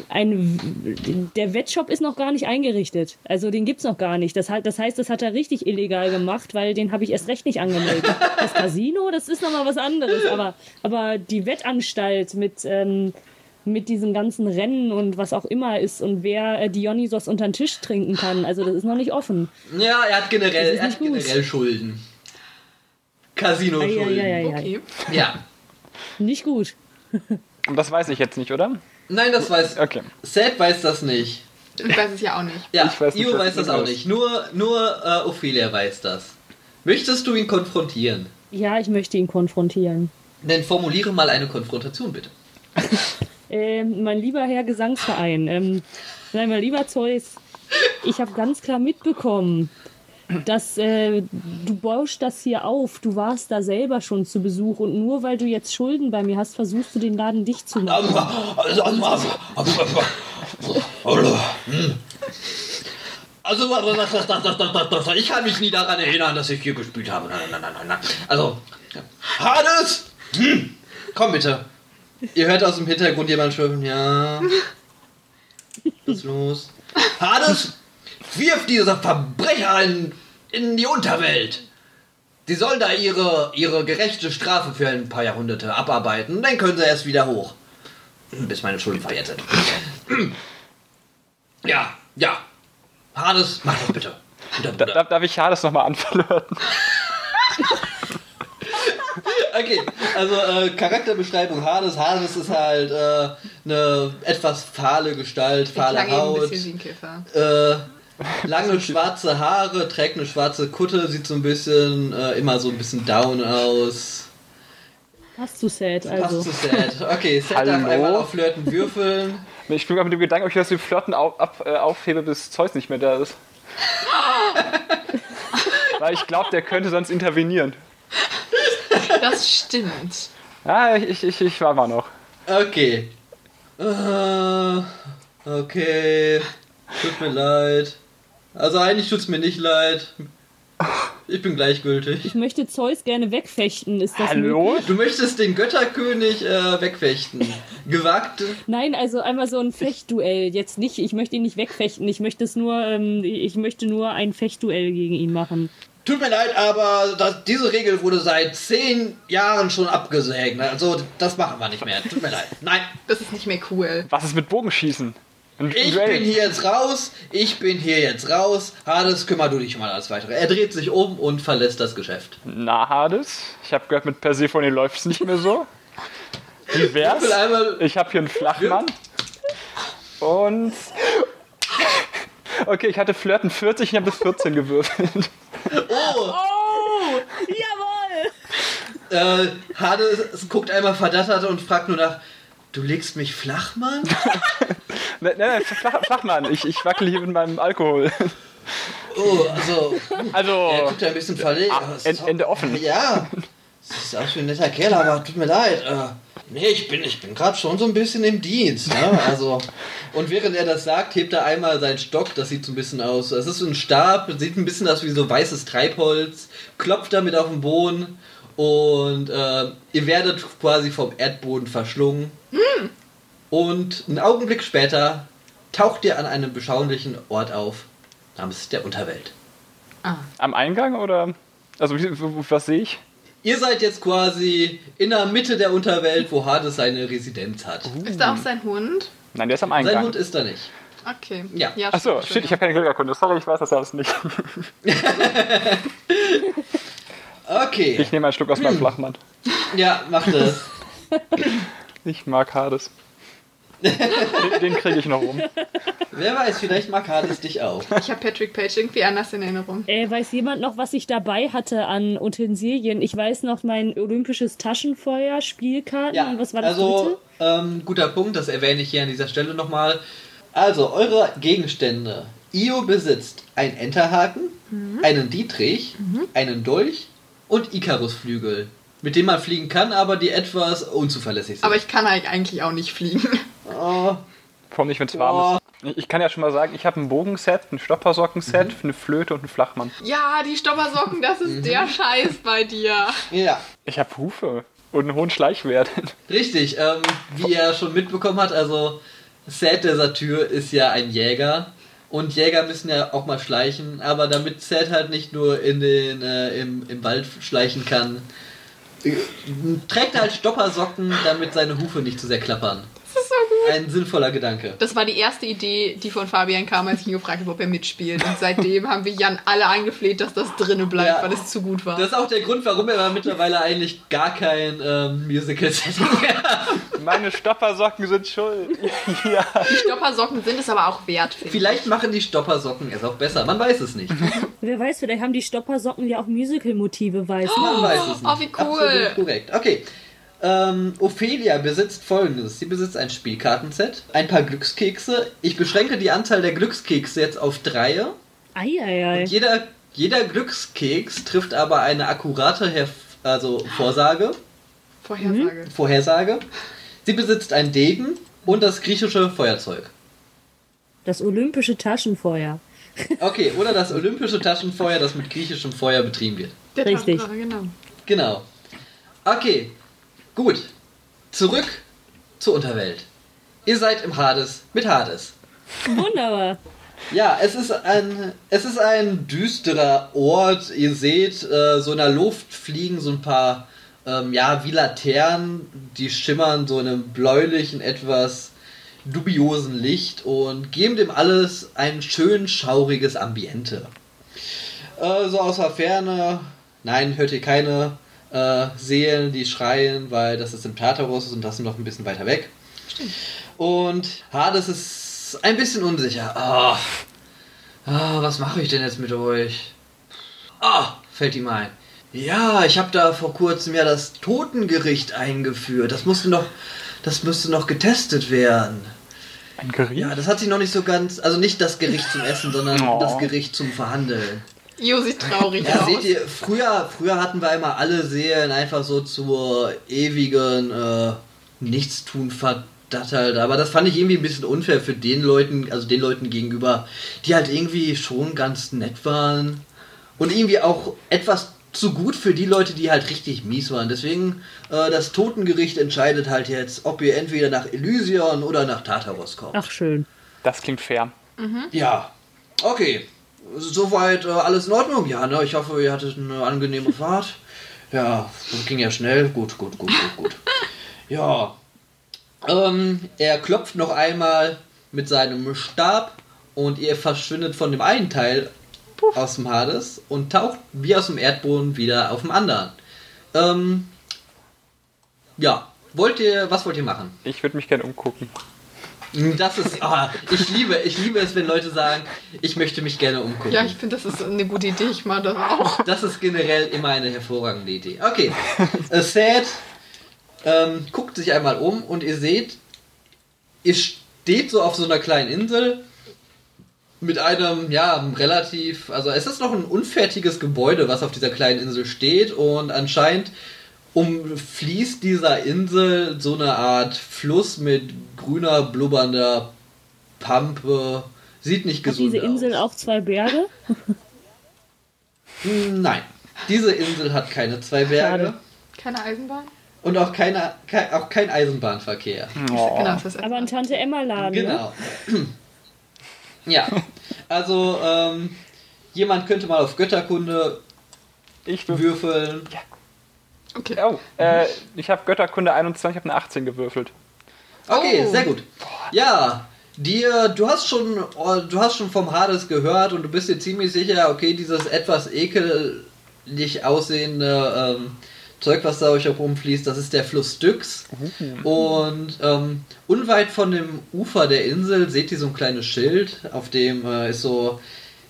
ein, der Wettshop ist noch gar nicht eingerichtet. Also den gibt's noch gar nicht. Das, das heißt, das hat er richtig illegal gemacht, weil den habe ich erst recht nicht angemeldet. Das Casino, das ist nochmal was anderes. Aber, aber die Wettanstalt mit, ähm, mit diesen ganzen Rennen und was auch immer ist und wer äh, Dionysos unter den Tisch trinken kann, also das ist noch nicht offen. Ja, er hat generell, er hat gut. generell Schulden. Casino-Schulden. Okay. Ja. Nicht gut. Und das weiß ich jetzt nicht, oder? Nein, das weiß. Okay. Seth weiß das nicht. Ich weiß es ja auch nicht. Ja, Ich weiß nicht, Io weiß das auch nicht. Nur, nur äh, Ophelia weiß das. Möchtest du ihn konfrontieren? Ja, ich möchte ihn konfrontieren. Dann formuliere mal eine Konfrontation, bitte. Ähm, mein lieber Herr Gesangsverein, ähm, nein, mein lieber Zeus, ich habe ganz klar mitbekommen, dass äh, du baust das hier auf. Du warst da selber schon zu Besuch und nur weil du jetzt Schulden bei mir hast, versuchst du den Laden dicht zu machen. Also, das, ich kann mich nie daran erinnern, dass ich hier gespielt habe. Nein, nein, nein, nein. Also, Hades! Hm. Komm bitte. Ihr hört aus dem Hintergrund jemand schwimmen. Ja. Was ist los? Hades! Wirf diese Verbrecher in, in die Unterwelt! Sie sollen da ihre, ihre gerechte Strafe für ein paar Jahrhunderte abarbeiten. Dann können sie erst wieder hoch. Bis meine Schulden verjährt sind. Ja, ja. Hades, mach das bitte. Guter Da, Bruder. da, darf ich Hades nochmal anflirten? Okay, also äh, Charakterbeschreibung Hades. Hades ist halt äh, eine etwas fahle Gestalt, fahle eben ein Haut, bisschen wie ein Kiffer. äh, lange schwarze Haare, trägt eine schwarze Kutte, sieht so ein bisschen äh, immer so ein bisschen down aus. Passt zu sad, Passt also. zu Sad. Okay, Sad darf Hallo? einmal auf Flirten würfeln. Ich bin gerade mit dem Gedanken, ob ich das die Flirten auf, ab, äh, aufhebe, bis Zeus nicht mehr da ist. Weil ich glaube, der könnte sonst intervenieren. Das stimmt. Ja, ich, ich, ich war mal noch. Okay. Äh, okay. Tut mir leid. Also eigentlich tut's mir nicht leid. Ich bin gleichgültig. Ich möchte Zeus gerne wegfechten. Ist das möglich? Hallo? Du möchtest den Götterkönig äh, wegfechten. Gewagt. Nein, also einmal so ein Fechtduell. Jetzt nicht, ich möchte ihn nicht wegfechten. Ich möchte es nur, ähm, ich möchte nur ein Fechtduell gegen ihn machen. Tut mir leid, aber das, diese Regel wurde seit zehn Jahren schon abgesägt. Also das machen wir nicht mehr. Tut mir leid. Nein. Das ist nicht mehr cool. Was ist mit Bogenschießen? Ein Ich Duell. bin hier jetzt raus. Ich bin hier jetzt raus. Hades, kümmer du dich mal als weitere. Er dreht sich um und verlässt das Geschäft. Na, Hades? Ich habe gehört, mit Persephone läuft's nicht mehr so. Wie wär's? Ich habe hier einen Flachmann. Und. Okay, ich hatte Flirten 40, ich habe bis 14 gewürfelt. Oh! Oh, jawohl! Äh, Hades guckt einmal verdattert und fragt nur nach. Du legst mich flach, Mann? Nein, nein, Flach, Flachmann, ich, ich wackel hier mit meinem Alkohol. Oh, also. Er Also, guckt ein bisschen verlegen. Ah, End- Ende offen. Ja. Das ist auch schon ein netter Kerl, aber tut mir leid. Äh, nee, ich bin, ich bin gerade schon so ein bisschen im Dienst. Ne? Also, und während er das sagt, hebt er einmal seinen Stock. Das sieht so ein bisschen aus. Es ist so ein Stab, sieht ein bisschen aus wie so weißes Treibholz. Klopft damit auf den Boden. Und äh, ihr werdet quasi vom Erdboden verschlungen. Und einen Augenblick später taucht ihr an einem beschaulichen Ort auf, namens der Unterwelt. am Eingang oder? Also, was sehe ich? Ihr seid jetzt quasi in der Mitte der Unterwelt, wo Hades seine Residenz hat. Ist da auch sein Hund? Nein, der ist am Sein Eingang. Hund ist da nicht. Okay. Ja. Achso, stimmt, shit, ich habe keine Glückerkunde. Sorry, ich weiß das alles nicht. Okay. Ich nehme einen Schluck aus meinem Flachmann. Ja, macht das. Ich mag Hades. Den, den kriege ich noch rum. Wer weiß, vielleicht mag Hades dich auch. Ich habe Patrick Page irgendwie anders in Erinnerung. Äh, weiß jemand noch, was ich dabei hatte an Utensilien? Ich weiß noch mein olympisches Taschenfeuer, Spielkarten Ja, und was war das also, ähm, guter Punkt, das erwähne ich hier an dieser Stelle nochmal. Also, eure Gegenstände. Io besitzt einen Enterhaken, einen Dietrich, einen Dolch und Ikarusflügel, mit dem man fliegen kann, aber die etwas unzuverlässig sind. Aber ich kann eigentlich auch nicht fliegen. oh, Vor allem nicht, wenn es warm ist. Ich- kann ja schon mal sagen, ich habe ein Bogenset, ein Stoppersockenset, Mhm. eine Flöte und einen Flachmann. Ja, die Stoppersocken, das ist der Scheiß bei dir. ja, Ich habe Hufe und einen hohen Schleichwert. Richtig, ähm, wie er schon mitbekommen hat, also Seth der Satyr ist ja ein Jäger und Jäger müssen ja auch mal schleichen, aber damit Seth halt nicht nur in den, äh, im, im Wald schleichen kann, trägt er halt Stoppersocken, damit seine Hufe nicht zu sehr klappern. So gut. Ein sinnvoller Gedanke. Das war die erste Idee, die von Fabian kam, als ich ihn gefragt habe, ob er mitspielt. Und seitdem haben wir Jan alle angefleht, dass das drinnen bleibt, Ja. weil es zu gut war. Das ist auch der Grund, warum er aber mittlerweile eigentlich gar kein ähm, Musical-Setting mehr hat. Meine Stoppersocken sind schuld. ja. die Stoppersocken sind es aber auch wert, finde ich. Vielleicht machen die Stoppersocken es auch besser, man weiß es nicht. Wer weiß, vielleicht haben die Stoppersocken ja auch Musical-Motive, weiß man. Man weiß es nicht. Oh, wie cool. Absolut korrekt. Okay. Ähm, Ophelia besitzt folgendes. Sie besitzt ein Spielkartenset, ein paar Glückskekse. Ich beschränke die Anzahl der Glückskekse jetzt auf drei. Eieiei. Jeder, jeder Glückskeks trifft aber eine akkurate Herf also Vorsage, Vorhersage. Vorhersage. Sie besitzt einen Degen und das griechische Feuerzeug. Das olympische Taschenfeuer. Okay, oder das olympische Taschenfeuer, das mit griechischem Feuer betrieben wird. Der Richtig. Taschenfeuer, genau. Genau. Okay, gut. Zurück zur Unterwelt. Ihr seid im Hades mit Hades. Wunderbar. Ja, es ist ein, es ist ein düsterer Ort. Ihr seht, äh, so in der Luft fliegen so ein paar, ähm, ja, wie Laternen, die schimmern so in einem bläulichen, etwas dubiosen Licht und geben dem alles ein schön schauriges Ambiente. Äh, so aus der Ferne, nein, hört ihr keine äh, Seelen, die schreien, weil das ist im Tartarus und das ist noch ein bisschen weiter weg. Stimmt. Und Hades ist ein bisschen unsicher. Ah, ah, was mache ich denn jetzt mit euch? Ah, fällt ihm ein. Ja, ich habe da vor kurzem ja das Totengericht eingeführt. Das musste noch, das müsste noch getestet werden. Ein Gericht? Ja, das hat sich noch nicht so ganz, also nicht das Gericht zum Essen, sondern Oh. das Gericht zum Verhandeln. Jo sieht traurig Ja, aus. seht ihr, früher, früher hatten wir immer alle Seelen einfach so zur ewigen äh, Nichtstun verdattelt. Aber das fand ich irgendwie ein bisschen unfair für den Leuten, also den Leuten gegenüber, die halt irgendwie schon ganz nett waren. Und irgendwie auch etwas zu gut für die Leute, die halt richtig mies waren. Deswegen, äh, das Totengericht entscheidet halt jetzt, ob ihr entweder nach Elysion oder nach Tartaros kommt. Ach, schön. Das klingt fair. Ja, okay. Soweit äh, alles in Ordnung? Ja, ne? Ich hoffe, ihr hattet eine angenehme Fahrt. Ja, das ging ja schnell. Gut, gut, gut, gut, gut. Ja. Ähm, er klopft noch einmal mit seinem Stab und ihr verschwindet von dem einen Teil aus dem Hades und taucht wie aus dem Erdboden wieder auf dem anderen. Ähm, ja. Wollt ihr, was wollt ihr machen? Ich würde mich gerne umgucken. Das ist, ah, ich liebe, ich liebe es, wenn Leute sagen, ich möchte mich gerne umgucken. Ja, ich finde, das ist eine gute Idee. Ich mache das auch. das ist generell immer eine hervorragende Idee. Okay, äh, Sad ähm, guckt sich einmal um und ihr seht, ihr steht so auf so einer kleinen Insel mit einem, ja, relativ, also es ist noch ein unfertiges Gebäude, was auf dieser kleinen Insel steht und anscheinend umfließt dieser Insel so eine Art Fluss mit grüner, blubbernder Pampe. Sieht nicht Hat gesund diese Insel aus. auch zwei Berge? Nein, diese Insel hat keine zwei Berge Schade. Keine Eisenbahn? und auch, keine, kein, auch kein Eisenbahnverkehr. Oh. Genau, das ist Aber ein Tante Emma Laden. Ne? Genau. ja, also ähm, jemand könnte mal auf Götterkunde Ich würfel. würfeln. Okay. Oh, äh, ich habe Götterkunde 21, ich habe eine 18 gewürfelt. Okay, Oh. sehr gut. Ja, dir, du hast schon, oh, du hast schon vom Hades gehört und du bist dir ziemlich sicher, okay, dieses etwas ekelig aussehende ähm, Zeug, was da euch herumfließt, das ist der Fluss Styx. Und ähm, unweit von dem Ufer der Insel seht ihr so ein kleines Schild, auf dem äh, ist so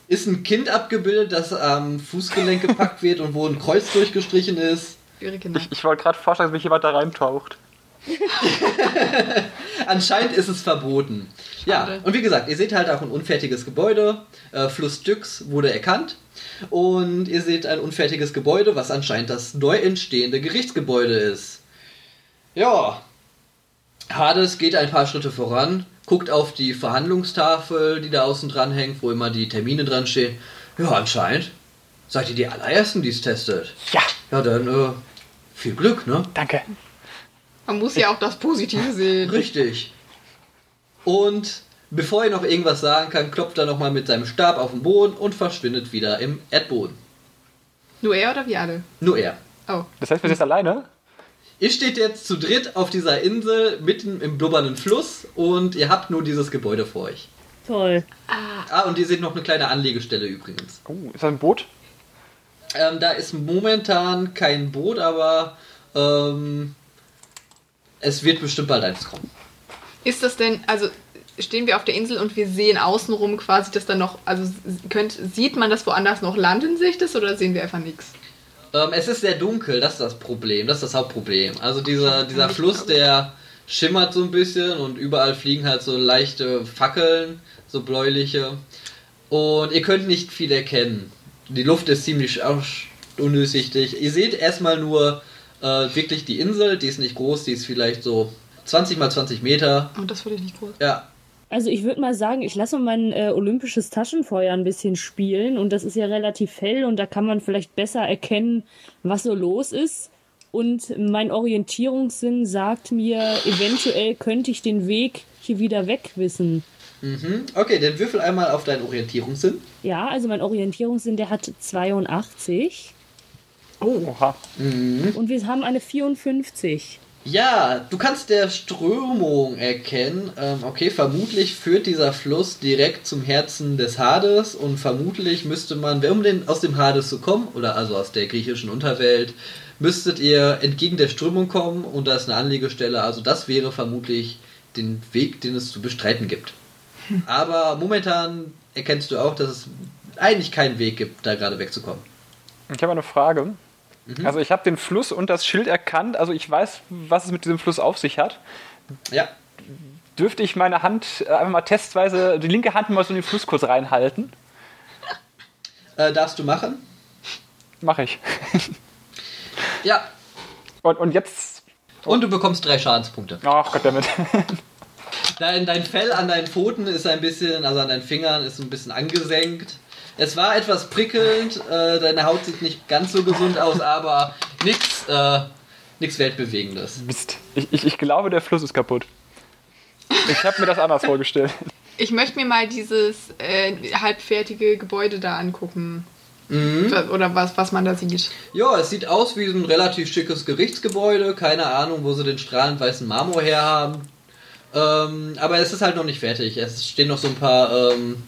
ist ein Kind abgebildet, das am Fußgelenk gepackt wird und wo ein Kreuz durchgestrichen ist. Kinder. Ich, ich wollte gerade vorstellen, dass mich jemand da reintaucht. Anscheinend ist es verboten. Ja, Schade. und wie gesagt, ihr seht halt auch ein unfertiges Gebäude. Äh, Fluss Styx wurde erkannt. Und ihr seht ein unfertiges Gebäude, was anscheinend das neu entstehende Gerichtsgebäude ist. Ja. Hades geht ein paar Schritte voran, guckt auf die Verhandlungstafel, die da außen dran hängt, wo immer die Termine dran stehen. Ja, anscheinend seid ihr die allerersten, die es testet. Ja, Ja, dann äh, viel Glück, ne? danke. Man muss ja auch das Positive sehen. Richtig. Und bevor er noch irgendwas sagen kann, klopft er nochmal mit seinem Stab auf den Boden und verschwindet wieder im Erdboden. Nur er oder wir alle? Nur er. Oh. Das heißt, wir sind jetzt alleine? Ihr steht jetzt zu dritt auf dieser Insel mitten im blubbernden Fluss und ihr habt nur dieses Gebäude vor euch. Toll. Ah, und ihr seht noch eine kleine Anlegestelle übrigens. Oh, ist das ein Boot? Ähm, da ist momentan kein Boot, aber ähm, es wird bestimmt bald eins kommen. Ist das denn, also stehen wir auf der Insel und wir sehen außenrum quasi, dass da noch, also könnt, sieht man, dass woanders noch Land in Sicht ist oder sehen wir einfach nichts? Ähm, es ist sehr dunkel, das ist das Problem, das ist das Hauptproblem. Also dieser, dieser Fluss, der schimmert so ein bisschen und überall fliegen halt so leichte Fackeln, so bläuliche. Und ihr könnt nicht viel erkennen. Die Luft ist ziemlich undurchsichtig. Ihr seht erstmal nur äh, wirklich die Insel, die ist nicht groß, die ist vielleicht so 20 mal 20 Meter. Und das würde ich nicht groß. Ja, Also ich würde mal sagen, ich lasse mein äh, olympisches Taschenfeuer ein bisschen spielen und das ist ja relativ hell und da kann man vielleicht besser erkennen, was so los ist. Und mein Orientierungssinn sagt mir, eventuell könnte ich den Weg hier wieder weg wissen. Mhm. okay, dann würfel einmal auf deinen Orientierungssinn. Ja, also mein Orientierungssinn, der hat 82 Oha. und wir haben eine 54. Ja, du kannst der Strömung erkennen. Ähm, okay, vermutlich führt dieser Fluss direkt zum Herzen des Hades und vermutlich müsste man, um den, aus dem Hades zu kommen, oder also aus der griechischen Unterwelt, müsstet ihr entgegen der Strömung kommen und da ist eine Anlegestelle. Also das wäre vermutlich den Weg, den es zu bestreiten gibt. Aber momentan erkennst du auch, dass es eigentlich keinen Weg gibt, da gerade wegzukommen. Ich habe eine Frage. Also ich habe den Fluss und das Schild erkannt, also ich weiß, was es mit diesem Fluss auf sich hat. Ja, Dürfte ich meine Hand äh, einfach mal testweise, die linke Hand mal so in den Fluss kurz reinhalten? äh, darfst du machen? Mache ich. Ja. Und, und jetzt. Und du bekommst drei Schadenspunkte. Ach Gott damit. Dein, dein Fell an deinen Pfoten ist ein bisschen, also an deinen Fingern ist ein bisschen angesenkt. Es war etwas prickelnd, äh, deine Haut sieht nicht ganz so gesund aus, aber nichts äh, nix Weltbewegendes. Mist. Ich, ich, ich glaube, der Fluss ist kaputt. Ich habe mir das anders vorgestellt. Ich möchte mir mal dieses äh, halbfertige Gebäude da angucken. Oder was, was man da sieht. Ja, es sieht aus wie so ein relativ schickes Gerichtsgebäude. Keine Ahnung, wo sie den strahlend weißen Marmor herhaben. Ähm, aber es ist halt noch nicht fertig. Es stehen noch so ein paar, ähm,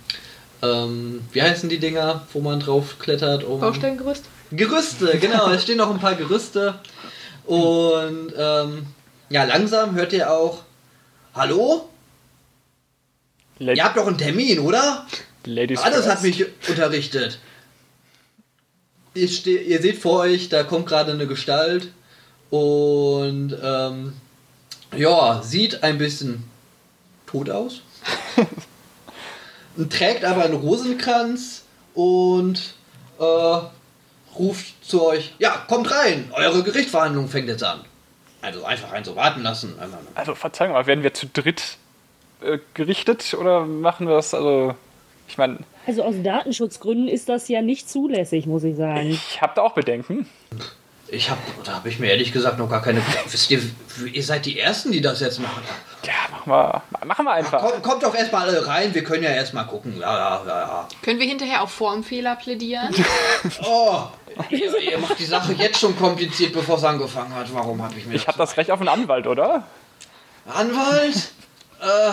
ähm, wie heißen die Dinger, wo man drauf klettert? Um Baustellengerüst? Gerüste, genau. es stehen noch ein paar Gerüste. Und ähm, ja, langsam hört ihr auch, hallo? Lady, Ihr habt doch einen Termin, oder? Ladies Alles hat mich unterrichtet. Ihr, ihr seht vor euch, da kommt gerade eine Gestalt und ähm, ja, sieht ein bisschen tot aus. und trägt aber einen Rosenkranz und äh, ruft zu euch, ja, kommt rein, eure Gerichtsverhandlung fängt jetzt an. Also einfach ein so warten lassen. Also Verzeihung, aber werden wir zu dritt äh, gerichtet oder machen wir das? Also, ich meine, Also aus Datenschutzgründen ist das ja nicht zulässig, muss ich sagen. ich habe da auch Bedenken. Ich hab, da habe ich mir ehrlich gesagt noch gar keine. Wisst ihr, ihr seid die Ersten, die das jetzt machen. Ja, machen wir, machen wir einfach. Kommt, kommt doch erstmal alle rein, wir können ja erstmal gucken. Ja, ja, ja, ja. Können wir hinterher auf Formfehler plädieren? Oh, ihr, ihr macht die Sache jetzt schon kompliziert, bevor es angefangen hat. Warum habe ich mir Ich habe das Recht auf einen Anwalt, oder? Anwalt? äh,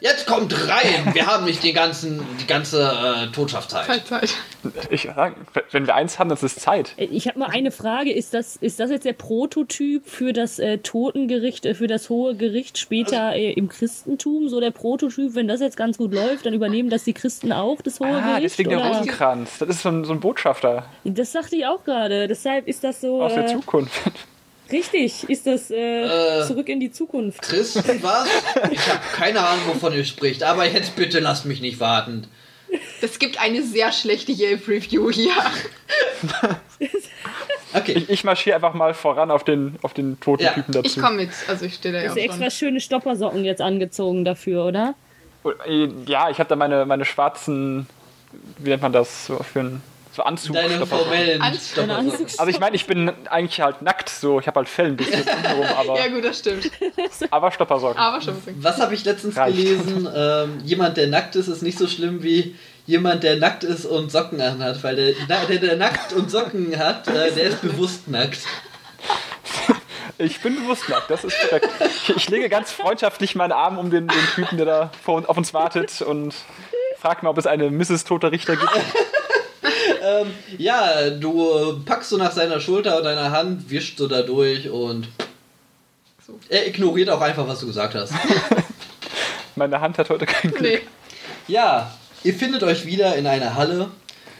jetzt kommt rein. Wir haben nicht den ganzen, die ganze äh, Totschaftszeit. Freizeit. Ich sag, wenn wir eins haben, das ist Zeit. Äh, Ich habe mal eine Frage. Ist das, ist das jetzt der Prototyp für das äh, Totengericht, äh, für das hohe Gericht später äh, im Christentum? So der Prototyp, wenn das jetzt ganz gut läuft, dann übernehmen das die Christen auch, das hohe Ah, Gericht? deswegen der oder? Rosenkranz. Das ist so ein, so ein Botschafter Das sagte ich auch gerade. Deshalb ist das so aus der äh, Zukunft. Richtig. Ist das äh, zurück in die Zukunft? Christen, was? Ich habe keine Ahnung, wovon ihr spricht. Aber jetzt bitte lasst mich nicht warten. Es gibt eine sehr schlechte Yelp-Review hier. Okay. Ich, ich marschiere einfach mal voran auf den, auf den toten Ja, Typen dazu. Ich komme mit. Also ich stehe da ja Hast auch du extra schöne Stoppersocken jetzt angezogen dafür, oder? Ja, ich habe da meine, meine schwarzen, wie nennt man das, so für ein so Anzug. Deine Stopper- formellen Anz- Stoppersocken. Anzug- Also ich meine, ich bin eigentlich halt nackt, so ich habe halt Fell ein bisschen drumherum, aber, Ja gut, das stimmt. aber Stoppersocken. Aber bisschen. Was habe ich letztens Reicht. gelesen? Ähm, jemand, der nackt ist, ist nicht so schlimm wie jemand, der nackt ist und Socken anhat. Weil der, der, der nackt und Socken hat, äh, der ist bewusst nackt. Ich bin bewusst nackt, das ist korrekt. Ich, ich lege ganz freundschaftlich meinen Arm um den, den Typen, der da vor, uns- auf uns wartet und frage mal, ob es eine Mrs. Toter Richter gibt. Ja, du packst so nach seiner Schulter und deiner Hand, wischst so da durch und So. er ignoriert auch einfach, was du gesagt hast. Meine Hand hat heute kein Glück. Nee. Ja, ihr findet euch wieder in einer Halle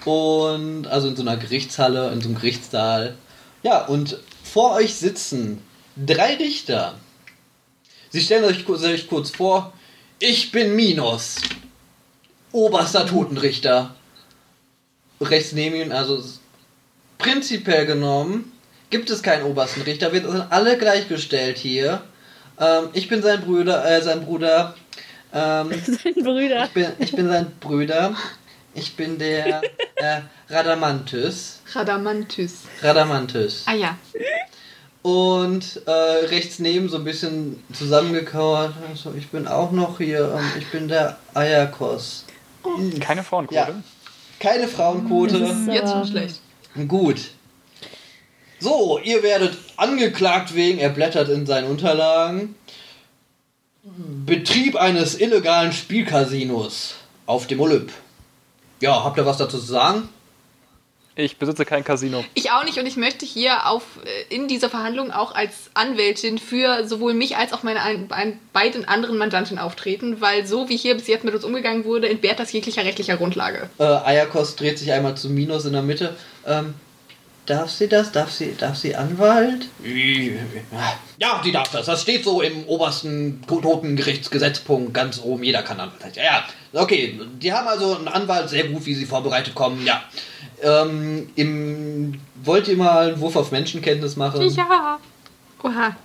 und also in so einer Gerichtshalle, in so einem Gerichtssaal. Ja, und vor euch sitzen drei Richter. Sie stellen euch, euch kurz vor, ich bin Minos, oberster Totenrichter. Rechts neben ihm, also prinzipiell genommen, gibt es keinen obersten Richter, wir sind alle gleichgestellt hier. Ähm, ich bin sein Bruder, äh, sein Bruder. Ähm, Sein Brüder. ich bin, ich bin sein Bruder. Ich bin der äh, Radamanthus. Radamanthus. Radamanthus. Ah ja. Und äh, rechts neben so ein bisschen zusammengekauert. Also ich bin auch noch hier. Ähm, ich bin der Ayakos. Keine Frauenquote. Ja. Keine Frauenquote. Ist- Jetzt schon schlecht. Gut. So, ihr werdet angeklagt wegen, er blättert in seinen Unterlagen, Betrieb eines illegalen Spielcasinos auf dem Olymp. Ja, habt ihr was dazu zu sagen? Ich besitze kein Casino. Ich auch nicht und ich möchte hier auf, äh, in dieser Verhandlung auch als Anwältin für sowohl mich als auch meine ein, ein, beiden anderen Mandanten auftreten, weil so wie hier bis jetzt mit uns umgegangen wurde, entbehrt das jeglicher rechtlicher Grundlage. Äh, Ayakos dreht sich einmal zu Minos in der Mitte. Ähm, darf sie das? Darf sie, darf sie Anwalt? Ja, die darf das. Das steht so im obersten Totengerichtsgesetzpunkt ganz oben. Jeder kann Anwalt sein. Ja, ja. Okay, die haben also einen Anwalt sehr gut, wie sie vorbereitet kommen. Ja. Ähm, im, wollt ihr mal einen Wurf auf Menschenkenntnis machen? Ja. Oha.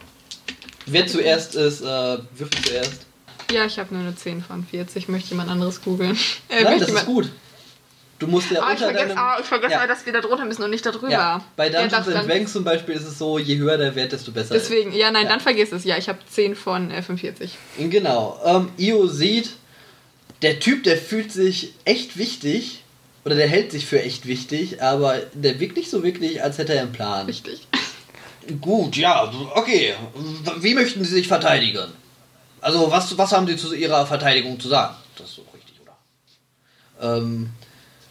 Wer zuerst ist, äh, würfel zuerst. Ja, ich habe nur eine 10 von 40. Möchte jemand anderes googeln? Äh, Nein, das ist jemand- gut. Du musst ja Ah, ich unter vergesse, deinem... ah, ich vergesse Ja. mal, dass wir da drunter müssen und nicht da drüber. Ja, bei Ja, Dungeons dann- Dragons zum Beispiel ist es so, je höher der Wert, desto besser Deswegen, ja, nein, Ja. dann vergiss es. Ja, ich habe 10 von äh, 45. ist. Genau. Ähm, Io sieht, der Typ, der fühlt sich echt wichtig, oder der hält sich für echt wichtig, aber der wirkt nicht so wirklich, als hätte er einen Plan. Richtig. Gut, ja, okay. Wie möchten Sie sich verteidigen? Also, was, was haben Sie zu Ihrer Verteidigung zu sagen? Das ist so richtig, oder? Ähm,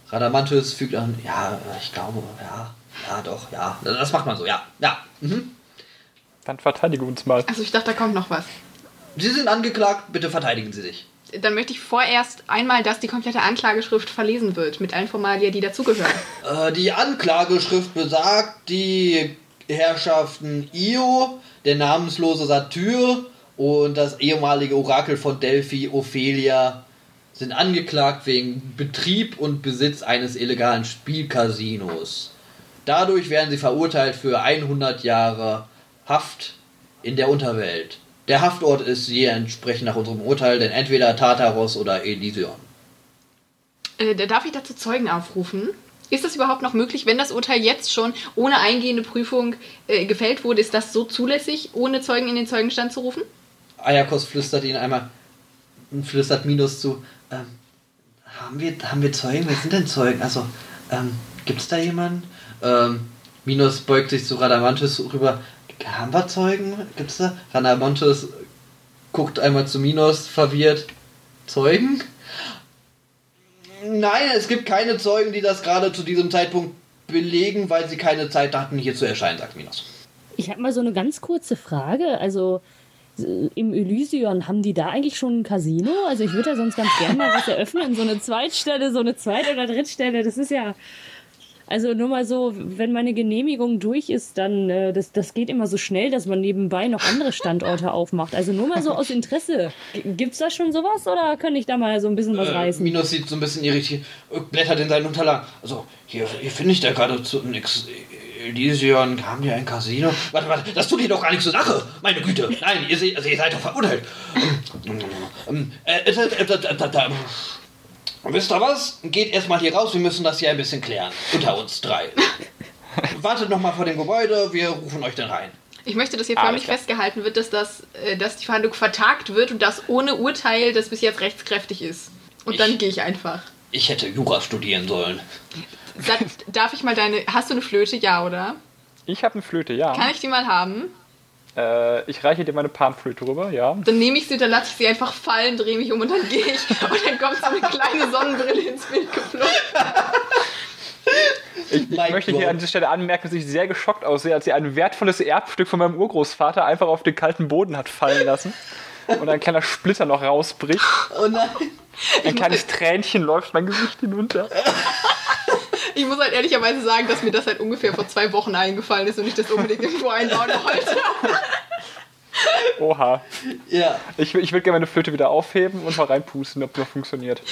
Radamanthus fügt an, ja, ich glaube, ja, ja, doch, ja. Das macht man so, ja, ja. Mhm. Dann verteidige uns mal. Also ich dachte, da kommt noch was. Sie sind angeklagt, bitte verteidigen Sie sich. Dann möchte ich vorerst einmal, dass die komplette Anklageschrift verlesen wird, mit allen Formalien, die dazugehören. Äh, die Anklageschrift besagt, die Herrschaften Io, der namenslose Satyr und das ehemalige Orakel von Delphi, Ophelia, sind angeklagt wegen Betrieb und Besitz eines illegalen Spielcasinos. Dadurch werden sie verurteilt für 100 Jahre Haft in der Unterwelt. Der Haftort ist je entsprechend nach unserem Urteil, denn entweder Tartaros oder Elysion. Äh, da darf ich dazu Zeugen aufrufen? Ist das überhaupt noch möglich, wenn das Urteil jetzt schon ohne eingehende Prüfung äh, gefällt wurde? Ist das so zulässig, ohne Zeugen in den Zeugenstand zu rufen? Ayakos flüstert ihn einmal, flüstert Minos zu, ähm, haben wir, haben wir Zeugen? Wer sind denn Zeugen? Also, ähm, gibt's da jemanden? Ähm, Minos beugt sich zu Radamanthus rüber, haben wir Zeugen? Gibt's da? Radamanthus guckt einmal zu Minos, verwirrt, Zeugen? Nein, es gibt keine Zeugen, die das gerade zu diesem Zeitpunkt belegen, weil sie keine Zeit hatten, hier zu erscheinen, sagt Minos. Ich habe mal so eine ganz kurze Frage. Also im Elysion, haben die da eigentlich schon ein Casino? Also ich würde ja sonst ganz gerne mal was eröffnen. So eine Zweitstelle, so eine Zweit- oder Drittstelle. Das ist ja... Also nur mal so, wenn meine Genehmigung durch ist, dann, äh, das, das geht immer so schnell, dass man nebenbei noch andere Standorte aufmacht. Also nur mal so aus Interesse. G- Gibt's da schon sowas oder könnte ich da mal so ein bisschen was Äh, reißen? Minos sieht so ein bisschen irritiert, äh, blättert in seinen Unterlagen. Also, hier, hier finde ich da gerade zu nix. Elysion, haben die ein Casino? Warte, warte, das tut ihr doch gar nichts zur Sache. Meine Güte. Nein, ihr, seht, also ihr seid doch verurteilt. Ähm, ähm, äh, äh, äh, äh, äh, äh, äh, Wisst ihr was? Geht erstmal hier raus, wir müssen das hier ein bisschen klären. Unter uns drei. Wartet noch mal vor dem Gebäude, wir rufen euch dann rein. Ich möchte, dass hier förmlich festgehalten wird, dass, das, äh, dass die Verhandlung vertagt wird und das ohne Urteil, das bis jetzt rechtskräftig ist. Und Ich- dann gehe ich einfach. Ich hätte Jura studieren sollen. Darf ich mal deine. Hast du eine Flöte? Ja, oder? Ich habe eine Flöte, ja. Kann ich die mal haben? Äh, ich reiche dir meine Panflöte rüber, ja. Dann nehme ich sie, dann lasse ich sie einfach fallen, drehe mich um und dann gehe ich. Und dann kommt so eine kleine Sonnenbrille ins Bild geflogen. Ich, ich möchte hier an dieser Stelle anmerken, dass ich sehr geschockt aussehe, als sie ein wertvolles Erbstück von meinem Urgroßvater einfach auf den kalten Boden hat fallen lassen. Und ein kleiner Splitter noch rausbricht. Oh nein. Ein kleines Tränchen läuft mein Gesicht hinunter. Ich muss halt ehrlicherweise sagen, dass mir das halt ungefähr vor zwei Wochen eingefallen ist und ich das unbedingt irgendwo einbauen wollte. Oha. Ja, Ich, will- ich will gerne meine Flöte wieder aufheben und mal reinpusten, ob es noch funktioniert.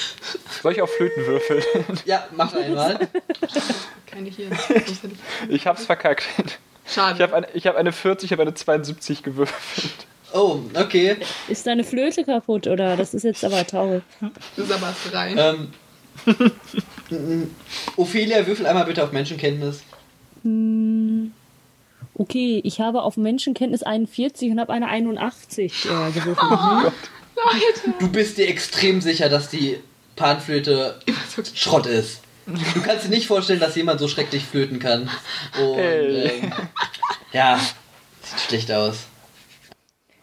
Soll ich auf Flöten würfeln? ja, mach einmal. Keine hier. Ich hab's verkackt. Ich Schade. habe eine, ich hab eine 40, ich habe eine 72 gewürfelt. Oh, okay. Ist deine Flöte kaputt oder? Das ist jetzt aber traurig. Du sabberst rein. Ähm, Ophelia, würfel einmal bitte auf Menschenkenntnis. Okay, ich habe auf Menschenkenntnis 41 und habe eine 81 äh, gewürfelt. Du bist dir extrem sicher, dass die Panflöte Schrott ist. Du kannst dir nicht vorstellen, dass jemand so schrecklich flöten kann. Und, Ey. ähm, ja, sieht schlecht aus.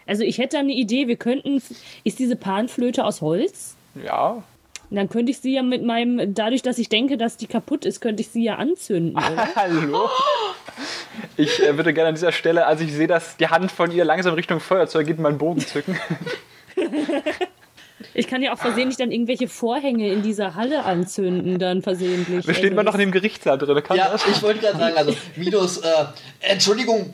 Also ich hätte eine Idee, wir könnten. Ist diese Panflöte aus Holz? Ja. Und dann könnte ich sie ja mit meinem, dadurch, dass ich denke, dass die kaputt ist, könnte ich sie ja anzünden, oder? Hallo? Ich äh, würde gerne an dieser Stelle, als ich sehe, dass die Hand von ihr langsam Richtung Feuerzeug geht, meinen Bogen zücken. Ich kann ja auch versehentlich dann irgendwelche Vorhänge in dieser Halle anzünden, dann versehentlich. Wir stehen immer noch in dem Gerichtssaal drin. Kann Ja, das? ich wollte gerade sagen, also Minos, äh, Entschuldigung,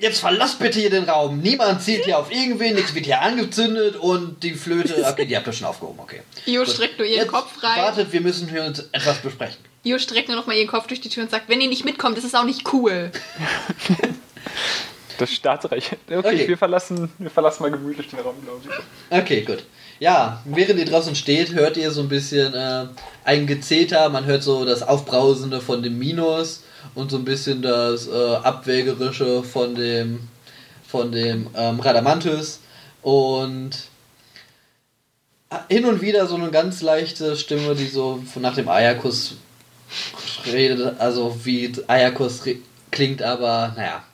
jetzt verlasst bitte hier den Raum. Niemand zielt hier auf irgendwen, nichts wird hier angezündet und die Flöte, okay, die habt ihr schon aufgehoben, okay. Gut. streckt nur ihren Jetzt Kopf rein. Wartet, wir müssen hier uns etwas besprechen. Io streckt nur noch mal ihren Kopf durch die Tür und sagt, wenn ihr nicht mitkommt, ist es auch nicht cool. Das Staatsrecht. Okay, Okay. Wir, verlassen, wir verlassen mal gemütlich den Raum, glaube ich. Okay, gut. Ja, während ihr draußen steht, hört ihr so ein bisschen äh, ein Gezeter, man hört so das Aufbrausende von dem Minus und so ein bisschen das äh, Abwägerische von dem von dem ähm, Radamanthus und hin und wieder so eine ganz leichte Stimme, die so nach dem Ayakus redet, also wie Ayakus klingt, aber naja.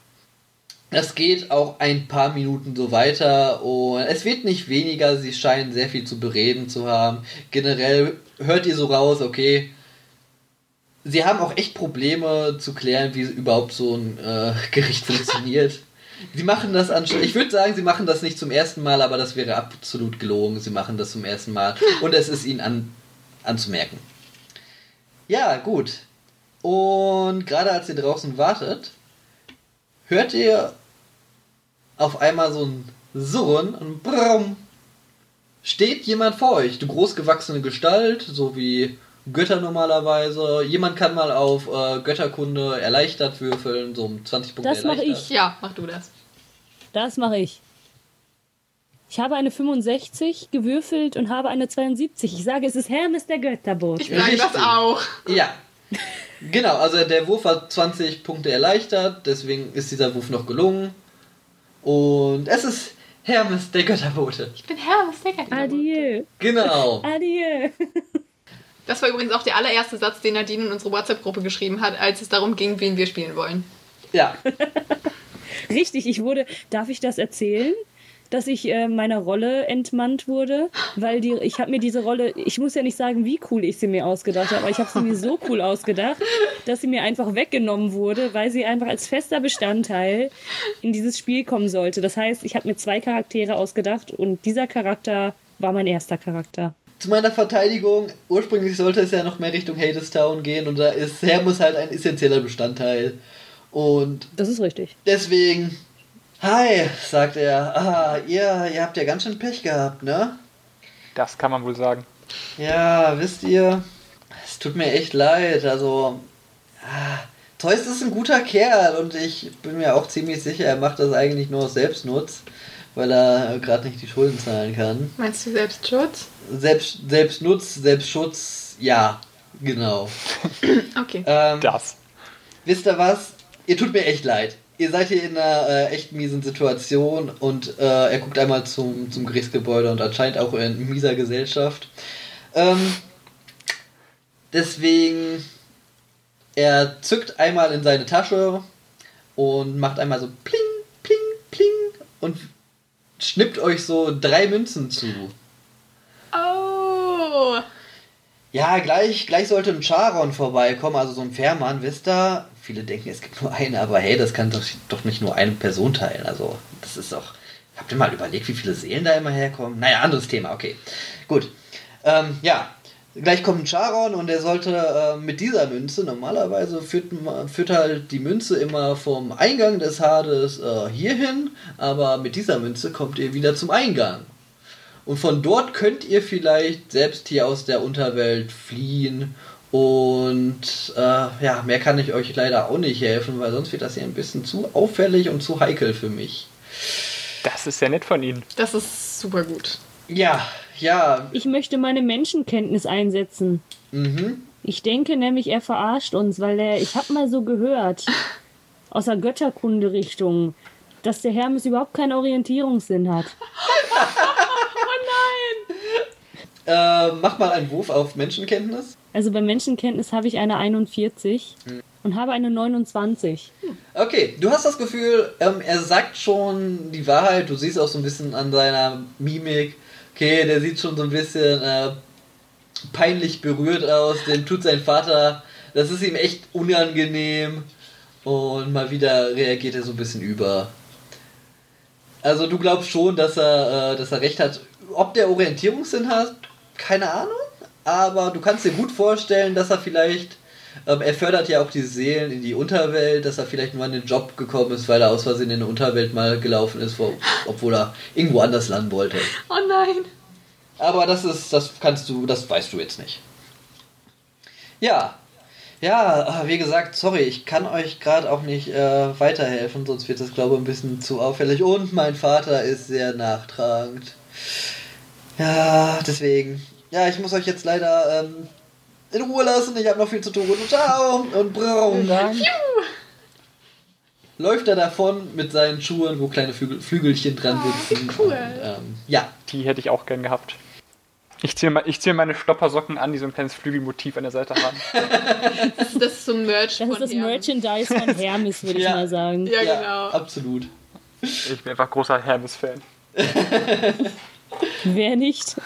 Das geht auch ein paar Minuten so weiter und es wird nicht weniger, sie scheinen sehr viel zu bereden zu haben. Generell hört ihr so raus, okay, sie haben auch echt Probleme zu klären, wie überhaupt so ein äh, Gericht funktioniert. Sie machen das anscheinend, ich würde sagen, sie machen das nicht zum ersten Mal, aber das wäre absolut gelogen. Sie machen das zum ersten Mal und es ist ihnen an, anzumerken. Ja, gut. Und gerade als ihr draußen wartet, hört ihr auf einmal so ein Surren und Brumm. Steht jemand vor euch, du großgewachsene Gestalt, so wie Götter normalerweise. Jemand kann mal auf äh, Götterkunde erleichtert würfeln, so um 20 Punkte Das mach erleichtert. ich. Ja, mach du das. Das mache ich. Ich habe eine 65 gewürfelt und habe eine 72. Ich sage, es ist Hermes der Götterbote. Ich sage das auch. Ja. Genau, also der Wurf hat 20 Punkte erleichtert, deswegen ist dieser Wurf noch gelungen. Und es ist Hermes, der Götterbote. Ich bin Hermes, der Götterbote. Adieu. Genau. Adieu. Das war übrigens auch der allererste Satz, den Nadine in unsere WhatsApp-Gruppe geschrieben hat, als es darum ging, wen wir spielen wollen. Ja. Richtig, ich wurde, darf ich das erzählen? Dass ich äh, meiner Rolle entmannt wurde, weil die, ich habe mir diese Rolle, ich muss ja nicht sagen, wie cool ich sie mir ausgedacht habe, aber ich habe sie mir so cool ausgedacht, dass sie mir einfach weggenommen wurde, weil sie einfach als fester Bestandteil in dieses Spiel kommen sollte. Das heißt, ich habe mir zwei Charaktere ausgedacht und dieser Charakter war mein erster Charakter. Zu meiner Verteidigung, ursprünglich sollte es ja noch mehr Richtung Hadestown gehen und da ist Hermes halt ein essentieller Bestandteil. Und Das ist richtig. deswegen, hi, sagt er, ah, ihr, ihr habt ja ganz schön Pech gehabt, ne? Das kann man wohl sagen. Ja, wisst ihr, es tut mir echt leid. Also, ah, Zeus ist ein guter Kerl und ich bin mir auch ziemlich sicher, er macht das eigentlich nur aus Selbstnutz, weil er gerade nicht die Schulden zahlen kann. Meinst du Selbstschutz? Selbst, Selbstnutz, Selbstschutz, ja, genau. Okay. Ähm, Das. wisst ihr was? Ihr tut mir echt leid. Ihr seid hier in einer äh, echt miesen Situation und äh, er guckt einmal zum, zum Gerichtsgebäude und anscheinend auch in mieser Gesellschaft. Ähm, deswegen, er zückt einmal in seine Tasche und macht einmal so pling, pling, pling und schnippt euch so drei Münzen zu. Oh. Ja, gleich, gleich sollte ein Charon vorbeikommen, also so ein Fährmann, wisst ihr? Viele denken, es gibt nur einen, aber hey, das kann doch, doch nicht nur eine Person teilen. Also, das ist doch. Habt ihr mal überlegt, wie viele Seelen da immer herkommen? Naja, anderes Thema, okay. Gut. Ähm, ja, gleich kommt ein Charon und er sollte äh, mit dieser Münze, normalerweise führt, führt halt die Münze immer vom Eingang des Hades äh, hierhin, aber mit dieser Münze kommt ihr wieder zum Eingang. Und von dort könnt ihr vielleicht selbst hier aus der Unterwelt fliehen. Und äh, ja, mehr kann ich euch leider auch nicht helfen, weil sonst wird das hier ein bisschen zu auffällig und zu heikel für mich. Das ist ja nett von Ihnen. Das ist super gut. Ja, ja, Ich möchte meine Menschenkenntnis einsetzen. mhm. Ich denke nämlich, er verarscht uns, weil er, ich habe mal so gehört, aus der Götterkunde-Richtung, dass der Hermes überhaupt keinen Orientierungssinn hat. Äh, mach mal einen Wurf auf Menschenkenntnis. Also bei Menschenkenntnis habe ich eine 41 und habe eine 29. Okay, du hast das Gefühl, ähm, er sagt schon die Wahrheit. Du siehst auch so ein bisschen an seiner Mimik. Okay, der sieht schon so ein bisschen äh, peinlich berührt aus, dem tut sein Vater, das ist ihm echt unangenehm und mal wieder reagiert er so ein bisschen über. Also du glaubst schon, dass er, äh, dass er recht hat. Ob der Orientierungssinn hat, keine Ahnung, aber du kannst dir gut vorstellen, dass er vielleicht ähm, er fördert ja auch die Seelen in die Unterwelt, dass er vielleicht nur an den Job gekommen ist, weil er aus Versehen in der Unterwelt mal gelaufen ist, wo, obwohl er irgendwo anders landen wollte. Oh nein. Aber das ist, das kannst du, das weißt du jetzt nicht. Ja. Ja, wie gesagt, sorry, ich kann euch gerade auch nicht äh, weiterhelfen, sonst wird das, glaube ich, ein bisschen zu auffällig. Und mein Vater ist sehr nachtragend. Ja, deswegen. Ja, ich muss euch jetzt leider ähm, in Ruhe lassen, ich habe noch viel zu tun. Ciao! Und braum. Läuft er davon mit seinen Schuhen, wo kleine Flügel, Flügelchen dran sitzen. cool. Und, ähm, ja, Die hätte ich auch gern gehabt. Ich ziehe ich zieh meine Stoppersocken an, die so ein kleines Flügelmotiv an der Seite haben. Das, das ist so ein Merch Das ist das Hermes. Merchandise von Hermes, würde ich Ja. mal sagen. Ja, ja, genau. absolut. Ich bin einfach großer Hermes-Fan. Wer nicht?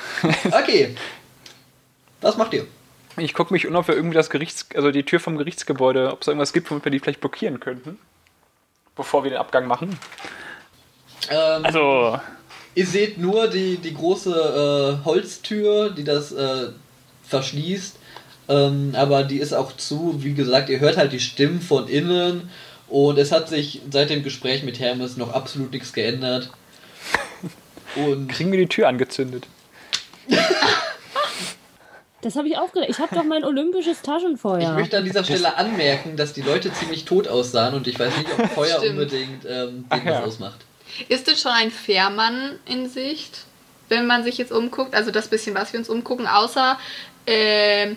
Okay. Was macht ihr? Ich gucke mich um, ob wir irgendwie das Gerichts, also die Tür vom Gerichtsgebäude, ob es irgendwas gibt, womit wir die vielleicht blockieren könnten. Bevor wir den Abgang machen. Ähm, Also, Ihr seht nur die, die große äh, Holztür, die das äh, verschließt. Ähm, aber die ist auch zu. Wie gesagt, ihr hört halt die Stimmen von innen. Und es hat sich seit dem Gespräch mit Hermes noch absolut nichts geändert. Und kriegen wir die Tür angezündet. Das habe ich auch gedacht. Ich habe doch mein olympisches ich Taschenfeuer. möchte an dieser Stelle anmerken, dass die Leute ziemlich tot aussahen. Und ich weiß nicht, ob Feuer Stimmt. unbedingt ähm, Ach ja. ausmacht. Ist denn schon ein Fährmann in Sicht, wenn man sich jetzt umguckt? Also das bisschen, was wir uns umgucken, außer ähm,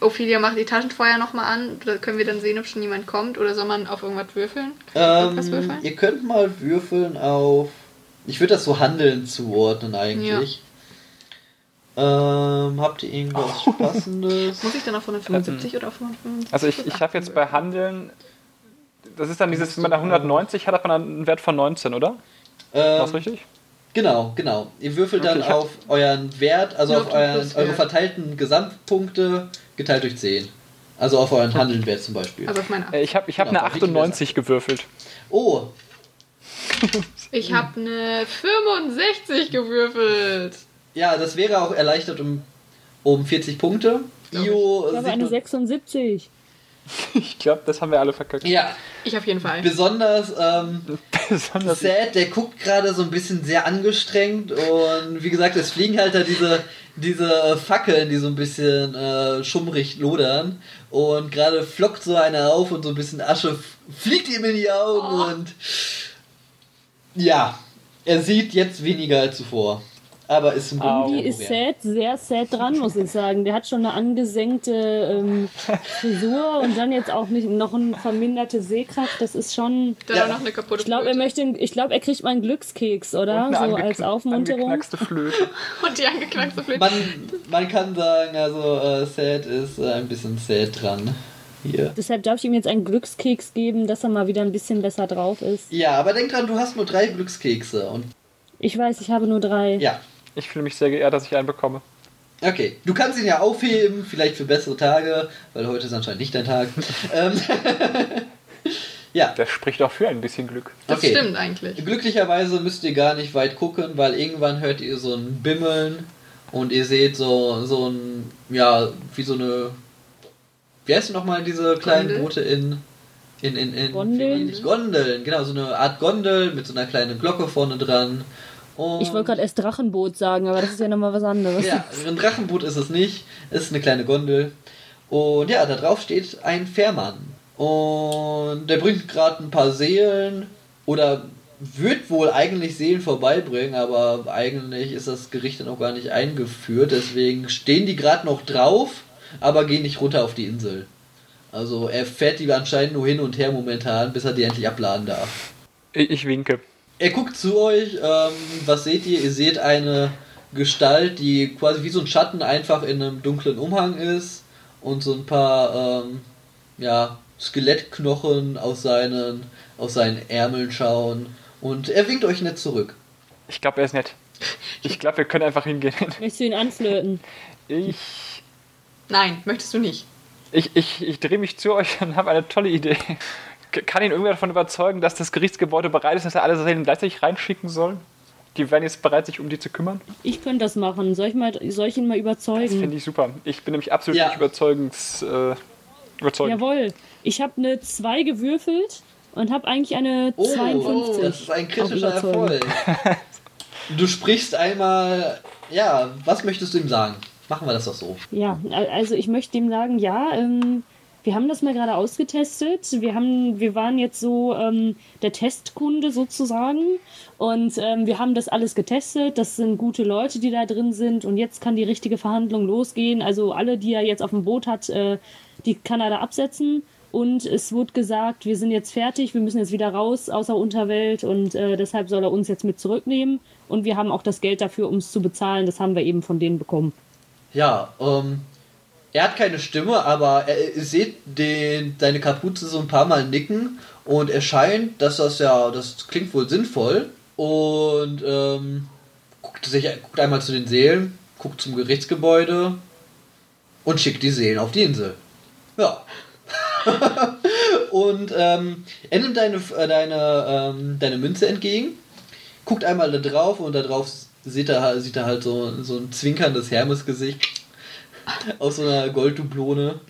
Ophelia macht die Taschenfeuer nochmal an. Da können wir dann sehen, ob schon jemand kommt. Oder soll man auf irgendwas würfeln? Ähm, würfeln? ihr könnt mal würfeln auf. Ich würde das so Handeln zuordnen eigentlich. Ähm, habt ihr irgendwas Passendes? Muss ich dann auf 175 oder auf 175? Also ich, ich habe jetzt bei Handeln, das ist dann dieses, wenn man da 190 hat, hat man dann einen Wert von 19, oder? War das Ähm, richtig? genau, genau. Ihr würfelt Okay, dann auf euren Wert, also auf euren, eure verteilten Gesamtpunkte geteilt durch 10. Also auf euren Handelnwert zum Beispiel. Also auf meine Äh, Ich habe ich hab Genau, eine war richtig 98 gewürfelt. Oh, Ich habe eine 65 gewürfelt. Ja, das wäre auch erleichtert um, um 40 Punkte. Io Ich habe sieht eine nur- 76. Ich glaube, das haben wir alle verkackt. Ja, Ich auf jeden Fall. besonders ähm, Besonders Sad, der guckt gerade so ein bisschen sehr angestrengt und wie gesagt, es fliegen halt da diese, diese Fackeln, die so ein bisschen äh, schummrig lodern und gerade flockt so einer auf und so ein bisschen Asche fliegt ihm in die Augen Oh. und ja, er sieht jetzt weniger als zuvor. Aber ist Glück Au. Die ist sad, sehr sad dran, muss ich sagen. Der hat schon eine angesenkte ähm, Frisur und dann jetzt auch nicht noch eine verminderte Sehkraft. Das ist schon. Dann Ja. auch noch eine kaputte Ich glaube, er möchte, ich glaube, er kriegt mal einen Glückskeks, oder? Und So als Aufmunterung. angeknackste Flöte. Und die angeknackste Flöte. Man, man kann sagen, also äh, Sad ist äh, ein bisschen sad dran. Hier. Deshalb darf ich ihm jetzt einen Glückskeks geben, dass er mal wieder ein bisschen besser drauf ist. Ja, aber denk dran, du hast nur drei Glückskekse und Ich weiß, ich habe nur drei. ja, Ich fühle mich sehr geehrt, dass ich einen bekomme. Okay, du kannst ihn ja aufheben, vielleicht für bessere Tage, weil heute ist anscheinend nicht dein Tag. ähm, ja, Das spricht auch für ein bisschen Glück. Das okay. stimmt eigentlich. Glücklicherweise müsst ihr gar nicht weit gucken, weil irgendwann hört ihr so ein Bimmeln und ihr seht so, so ein, ja, wie so eine, wie heißt nochmal diese kleinen Gondel? Boote in, in, in, in Gondeln? Gondeln, genau, so eine Art Gondel mit so einer kleinen Glocke vorne dran. Und Ich wollte gerade erst Drachenboot sagen, aber das ist ja nochmal was anderes. Ja, ein Drachenboot ist es nicht. Es ist eine kleine Gondel. Und ja, da drauf steht ein Fährmann. Und der bringt gerade ein paar Seelen. Oder wird wohl eigentlich Seelen vorbeibringen, aber eigentlich ist das Gericht dann auch gar nicht eingeführt. Deswegen stehen die gerade noch drauf, aber gehen nicht runter auf die Insel. Also er fährt die anscheinend nur hin und her momentan, bis er die endlich abladen darf. Ich, ich winke. Er guckt zu euch, ähm, was seht ihr? Ihr seht eine Gestalt, die quasi wie so ein Schatten einfach in einem dunklen Umhang ist und so ein paar ähm, ja, Skelettknochen aus seinen, aus seinen Ärmeln schauen. Und er winkt euch nicht zurück. Ich glaube, er ist nett. Ich glaube, wir können einfach hingehen. Möchtest du ihn anflirten? Ich, Nein, möchtest du nicht. ich, ich, ich drehe mich zu euch und habe eine tolle Idee. Kann ihn irgendwer davon überzeugen, dass das Gerichtsgebäude bereit ist, dass er alle Seelen gleichzeitig reinschicken soll? Die wären jetzt bereit, sich um die zu kümmern? Ich könnte das machen. Soll ich, mal, soll ich ihn mal Das überzeugen? finde ich super. Ich bin nämlich absolut Ja. nicht überzeugens, äh, überzeugend. Jawohl. Ich habe eine 2 gewürfelt und habe eigentlich eine Oh, 52. das ist ein kritischer. Erfolg. Du sprichst einmal, ja, was möchtest du ihm sagen? Machen wir das doch so. Ja, also ich möchte ihm sagen, ja, ähm, wir haben das mal gerade ausgetestet. Wir haben, wir waren jetzt so ähm, der Testkunde sozusagen und ähm, wir haben das alles getestet. Das sind gute Leute, die da drin sind und jetzt kann die richtige Verhandlung losgehen. Also alle, die er jetzt auf dem Boot hat, äh, die kann er da absetzen. Und es wurde gesagt, wir sind jetzt fertig, wir müssen jetzt wieder raus aus der Unterwelt und äh, deshalb soll er uns jetzt mit zurücknehmen. Und wir haben auch das Geld dafür, um es zu bezahlen. Das haben wir eben von denen bekommen. Ja, ähm, er hat keine Stimme, aber er, ihr seht den, seine Kapuze so ein paar Mal nicken und er scheint, dass das ja, das klingt wohl sinnvoll und ähm, guckt, sich, guckt einmal zu den Seelen, guckt zum Gerichtsgebäude und schickt die Seelen auf die Insel. Ja. und ähm, er nimmt deine, äh, deine, ähm, deine Münze entgegen, guckt einmal da drauf und da drauf sieht er, sieht er halt so, so ein zwinkerndes Hermesgesicht aus so einer Golddublone.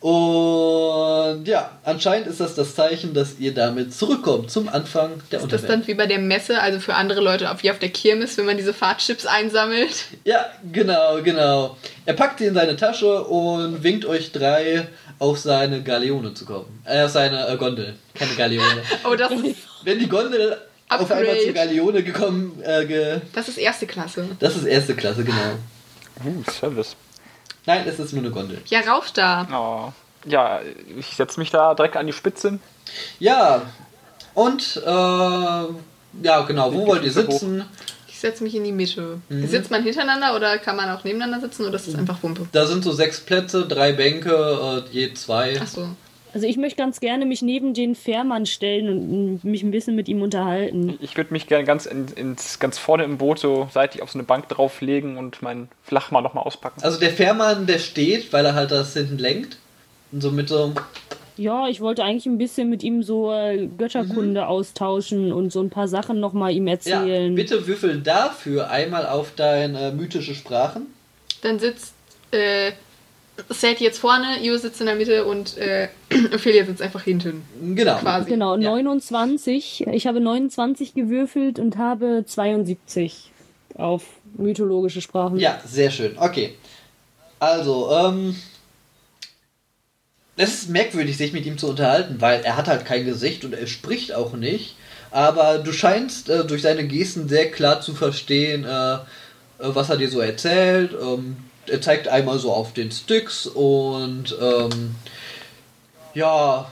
Und ja, anscheinend ist das das Zeichen, dass ihr damit zurückkommt zum Anfang der Ist das Unterwelt. dann wie bei der Messe, also für andere Leute auf, wie auf der Kirmes, wenn man diese Fahrtchips einsammelt? Ja, genau, genau. Er packt sie in seine Tasche und winkt euch drei auf seine Galeone zu kommen. Äh, auf seine äh, Gondel. Keine Galeone. Oh, das ist, Wenn die Gondel auf Upgrade. einmal zur Galeone gekommen, äh, ge das ist erste Klasse. das ist erste Klasse, genau. Uh, Service. Nein, es ist nur eine Gondel. Ja, rauf da. Oh. Ja, ich setze mich da direkt an die Spitze. Ja, und äh, ja, genau, wo wollt ihr sitzen? Ich setze mich in die Mitte. Mhm. Sitzt man hintereinander oder kann man auch nebeneinander sitzen oder ist das einfach Wumpe? Da sind so sechs Plätze, drei Bänke, äh, je zwei. Achso. Also ich möchte ganz gerne mich neben den Fährmann stellen und mich ein bisschen mit ihm unterhalten. Ich würde mich gerne ganz, in, ins, ganz vorne im Boot so seitlich auf so eine Bank drauflegen und meinen Flachmann nochmal auspacken. Also der Fährmann, der steht, weil er halt das hinten lenkt. Und so mit so, Ja, ich wollte eigentlich ein bisschen mit ihm so äh, Götterkunde austauschen und so ein paar Sachen nochmal ihm ja, erzählen. bitte würfel dafür einmal auf deine äh, mythische Sprachen. Dann sitzt äh, Sadie jetzt vorne, Io sitzt in der Mitte und äh, Ophelia sitzt einfach hinten. Genau. Quasi. Genau, Ja. 29. Ich habe 29 gewürfelt und habe 72 auf mythologische Sprachen. Ja, sehr schön. Okay. Also, ähm. Es ist merkwürdig, sich mit ihm zu unterhalten, weil er hat halt kein Gesicht und er spricht auch nicht. Aber du scheinst äh, durch seine Gesten sehr klar zu verstehen, äh, äh, was er dir so erzählt. Ähm, er zeigt einmal so auf den Sticks und ähm, ja,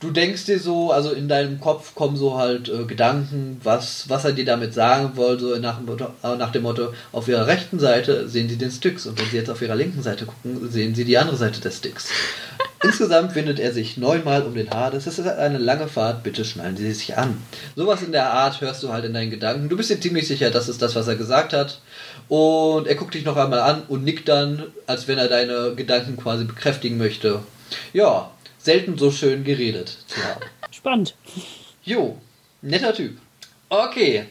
du denkst dir so, also in deinem Kopf kommen so halt äh, Gedanken, was, was er dir damit sagen wollte, so nach, dem Motto, äh, nach dem Motto, auf ihrer rechten Seite sehen sie den Sticks und wenn sie jetzt auf ihrer linken Seite gucken, sehen sie die andere Seite des Sticks. Insgesamt windet er sich neunmal um den Hades. Es ist eine lange Fahrt, bitte schnallen Sie sich an. Sowas in der Art hörst du halt in deinen Gedanken. Du bist dir ziemlich sicher, das ist das, was er gesagt hat. Und er guckt dich noch einmal an und nickt dann, als wenn er deine Gedanken quasi bekräftigen möchte. Ja, selten so schön geredet zu haben. Spannend. Jo, netter Typ. Okay.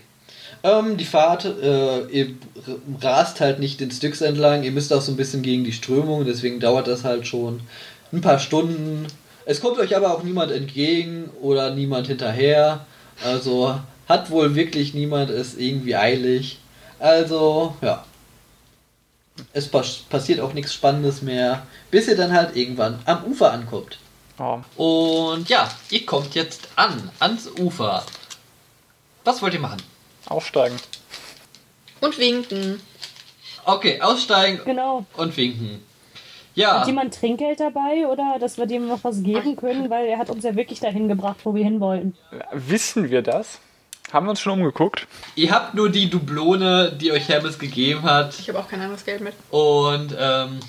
Ähm, die Fahrt, äh, ihr rast halt nicht den Styx entlang, ihr müsst auch so ein bisschen gegen die Strömung, deswegen dauert das halt schon ein paar Stunden. Es kommt euch aber auch niemand entgegen oder niemand hinterher. Also hat wohl wirklich niemand es irgendwie eilig. Also, ja. Es pas passiert auch nichts Spannendes mehr, bis ihr dann halt irgendwann am Ufer ankommt. Oh. Und ja, ihr kommt jetzt an, ans Ufer. Was wollt ihr machen? Aussteigen. Und winken. Okay, aussteigen Genau. und winken. Ja, Hat jemand Trinkgeld dabei oder dass wir dem noch was geben können, weil er hat uns ja wirklich dahin gebracht, wo wir hin wollten. Wissen wir das? Haben wir uns schon umgeguckt? ihr habt nur die Dublone, die euch Hermes gegeben hat. Ich habe auch kein anderes Geld mit. Und ähm,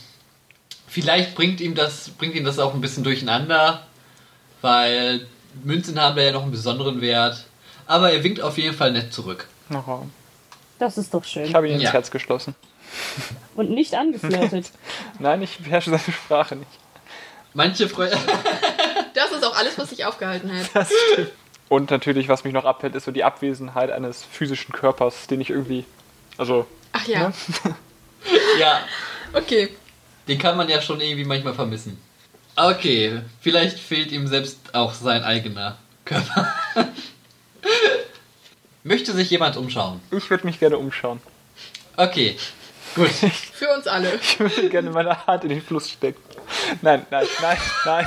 vielleicht bringt ihm das, bringt ihm das auch ein bisschen durcheinander, weil Münzen haben da ja noch einen besonderen Wert. Aber er winkt auf jeden Fall nett zurück. Oh. Das ist doch Ich schön. habe ihn ins Ja. Herz geschlossen. Und nicht angeflirtet. Nein, ich beherrsche seine Sprache nicht. Manche Freunde. Das ist auch alles, was sich aufgehalten hat. Das stimmt. Und natürlich, was mich noch abhält, ist so die Abwesenheit eines physischen Körpers, den ich irgendwie. Also, Ach ja, Ne? ja, okay. den kann man ja schon irgendwie manchmal vermissen. Okay, vielleicht fehlt ihm selbst auch sein eigener Körper. Möchte sich jemand umschauen? ich würde mich gerne umschauen. Okay, gut. Für uns alle. Ich würde gerne meine Hand in den Fluss stecken. Nein, nein, nein, nein.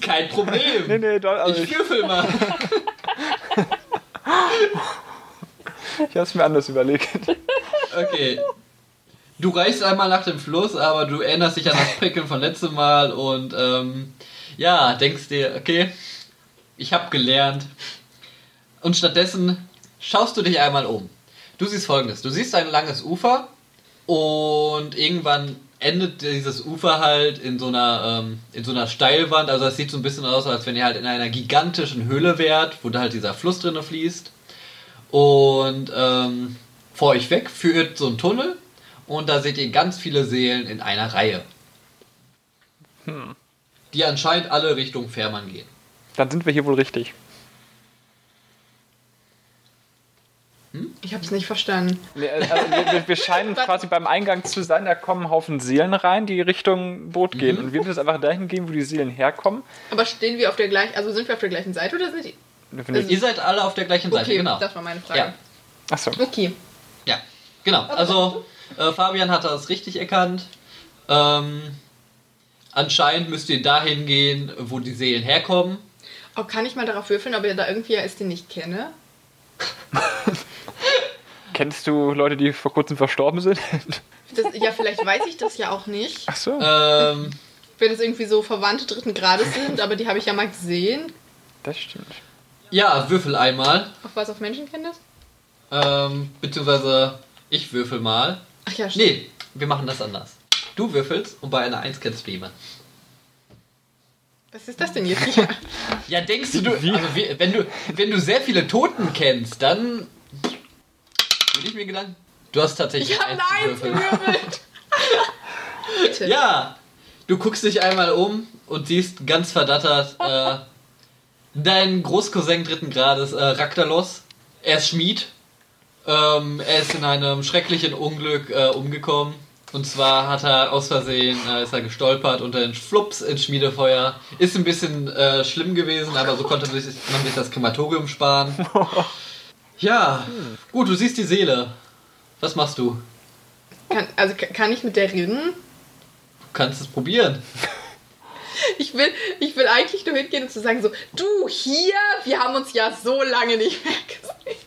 Kein Problem. Nee, nee, doch, also ich ich, würfel mal. ich habe es mir anders überlegt. Okay. Du reichst einmal nach dem Fluss, aber du erinnerst dich an das Prickeln von letztem Mal und ähm, ja, denkst dir, okay, ich habe gelernt. Und stattdessen schaust du dich einmal um. Du siehst folgendes: Du siehst ein langes Ufer und irgendwann endet dieses Ufer halt in so einer ähm, in so einer Steilwand. Also es sieht so ein bisschen aus, als wenn ihr halt in einer gigantischen Höhle wärt, wo da halt dieser Fluss drinne fließt. Und ähm, vor euch weg führt so ein Tunnel und da seht ihr ganz viele Seelen in einer Reihe. Die anscheinend alle Richtung Fährmann gehen. Dann sind wir hier wohl richtig. Ich habe es nicht verstanden. Nee, also wir, wir, wir scheinen quasi beim Eingang zu sein, da kommen ein Haufen Seelen rein, die Richtung Boot gehen. Und wir müssen einfach dahin gehen, wo die Seelen herkommen. Aber stehen wir auf der gleichen, also sind wir auf der gleichen Seite oder sind die? Ich- Ihr seid alle auf der gleichen Seite, Okay, genau. das war meine Frage. Ja. Achso. Okay. Ja, genau. Also äh, Fabian hat das richtig erkannt. Ähm, anscheinend müsst ihr dahin gehen, wo die Seelen herkommen. Oh, kann ich mal darauf würfeln, ob ihr da irgendwie ist, den ich kenne? Kennst du Leute, die vor kurzem verstorben sind? Das, ja, vielleicht weiß ich das ja auch nicht. Achso. Ähm, Wenn es irgendwie so Verwandte dritten Grades sind, aber die habe ich ja mal gesehen. Das stimmt. ja, würfel einmal. Auf was, auf Menschenkenntnis? Ähm, beziehungsweise ich würfel mal. Ach ja, stimmt. Nee, wir machen das anders. Du würfelst und bei einer 1 kennst du jemanden. Was ist das denn jetzt hier? Ja, denkst du, du also wenn du wenn du sehr viele Toten kennst, dann würde ich mir Gedanken. Du hast tatsächlich Ich habe eins gewürfelt. gewürfelt. Bitte. Ja, du guckst dich einmal um und siehst ganz verdattert äh, deinen Großcousin dritten Grades, äh, Raktalos. Er ist Schmied. Ähm, er ist in einem schrecklichen Unglück äh, umgekommen. Und zwar hat er aus Versehen, äh, ist er gestolpert unter den Flups ins Schmiedefeuer. Ist ein bisschen äh, schlimm gewesen, aber so konnte man sich man sich das Krematorium sparen. Ja, gut, du siehst die Seele. Was machst du? Kann, also ka- kann ich mit der reden? Du kannst es probieren. Ich will, ich will eigentlich nur hingehen und zu sagen so, du hier, wir haben uns ja so lange nicht mehr gesehen.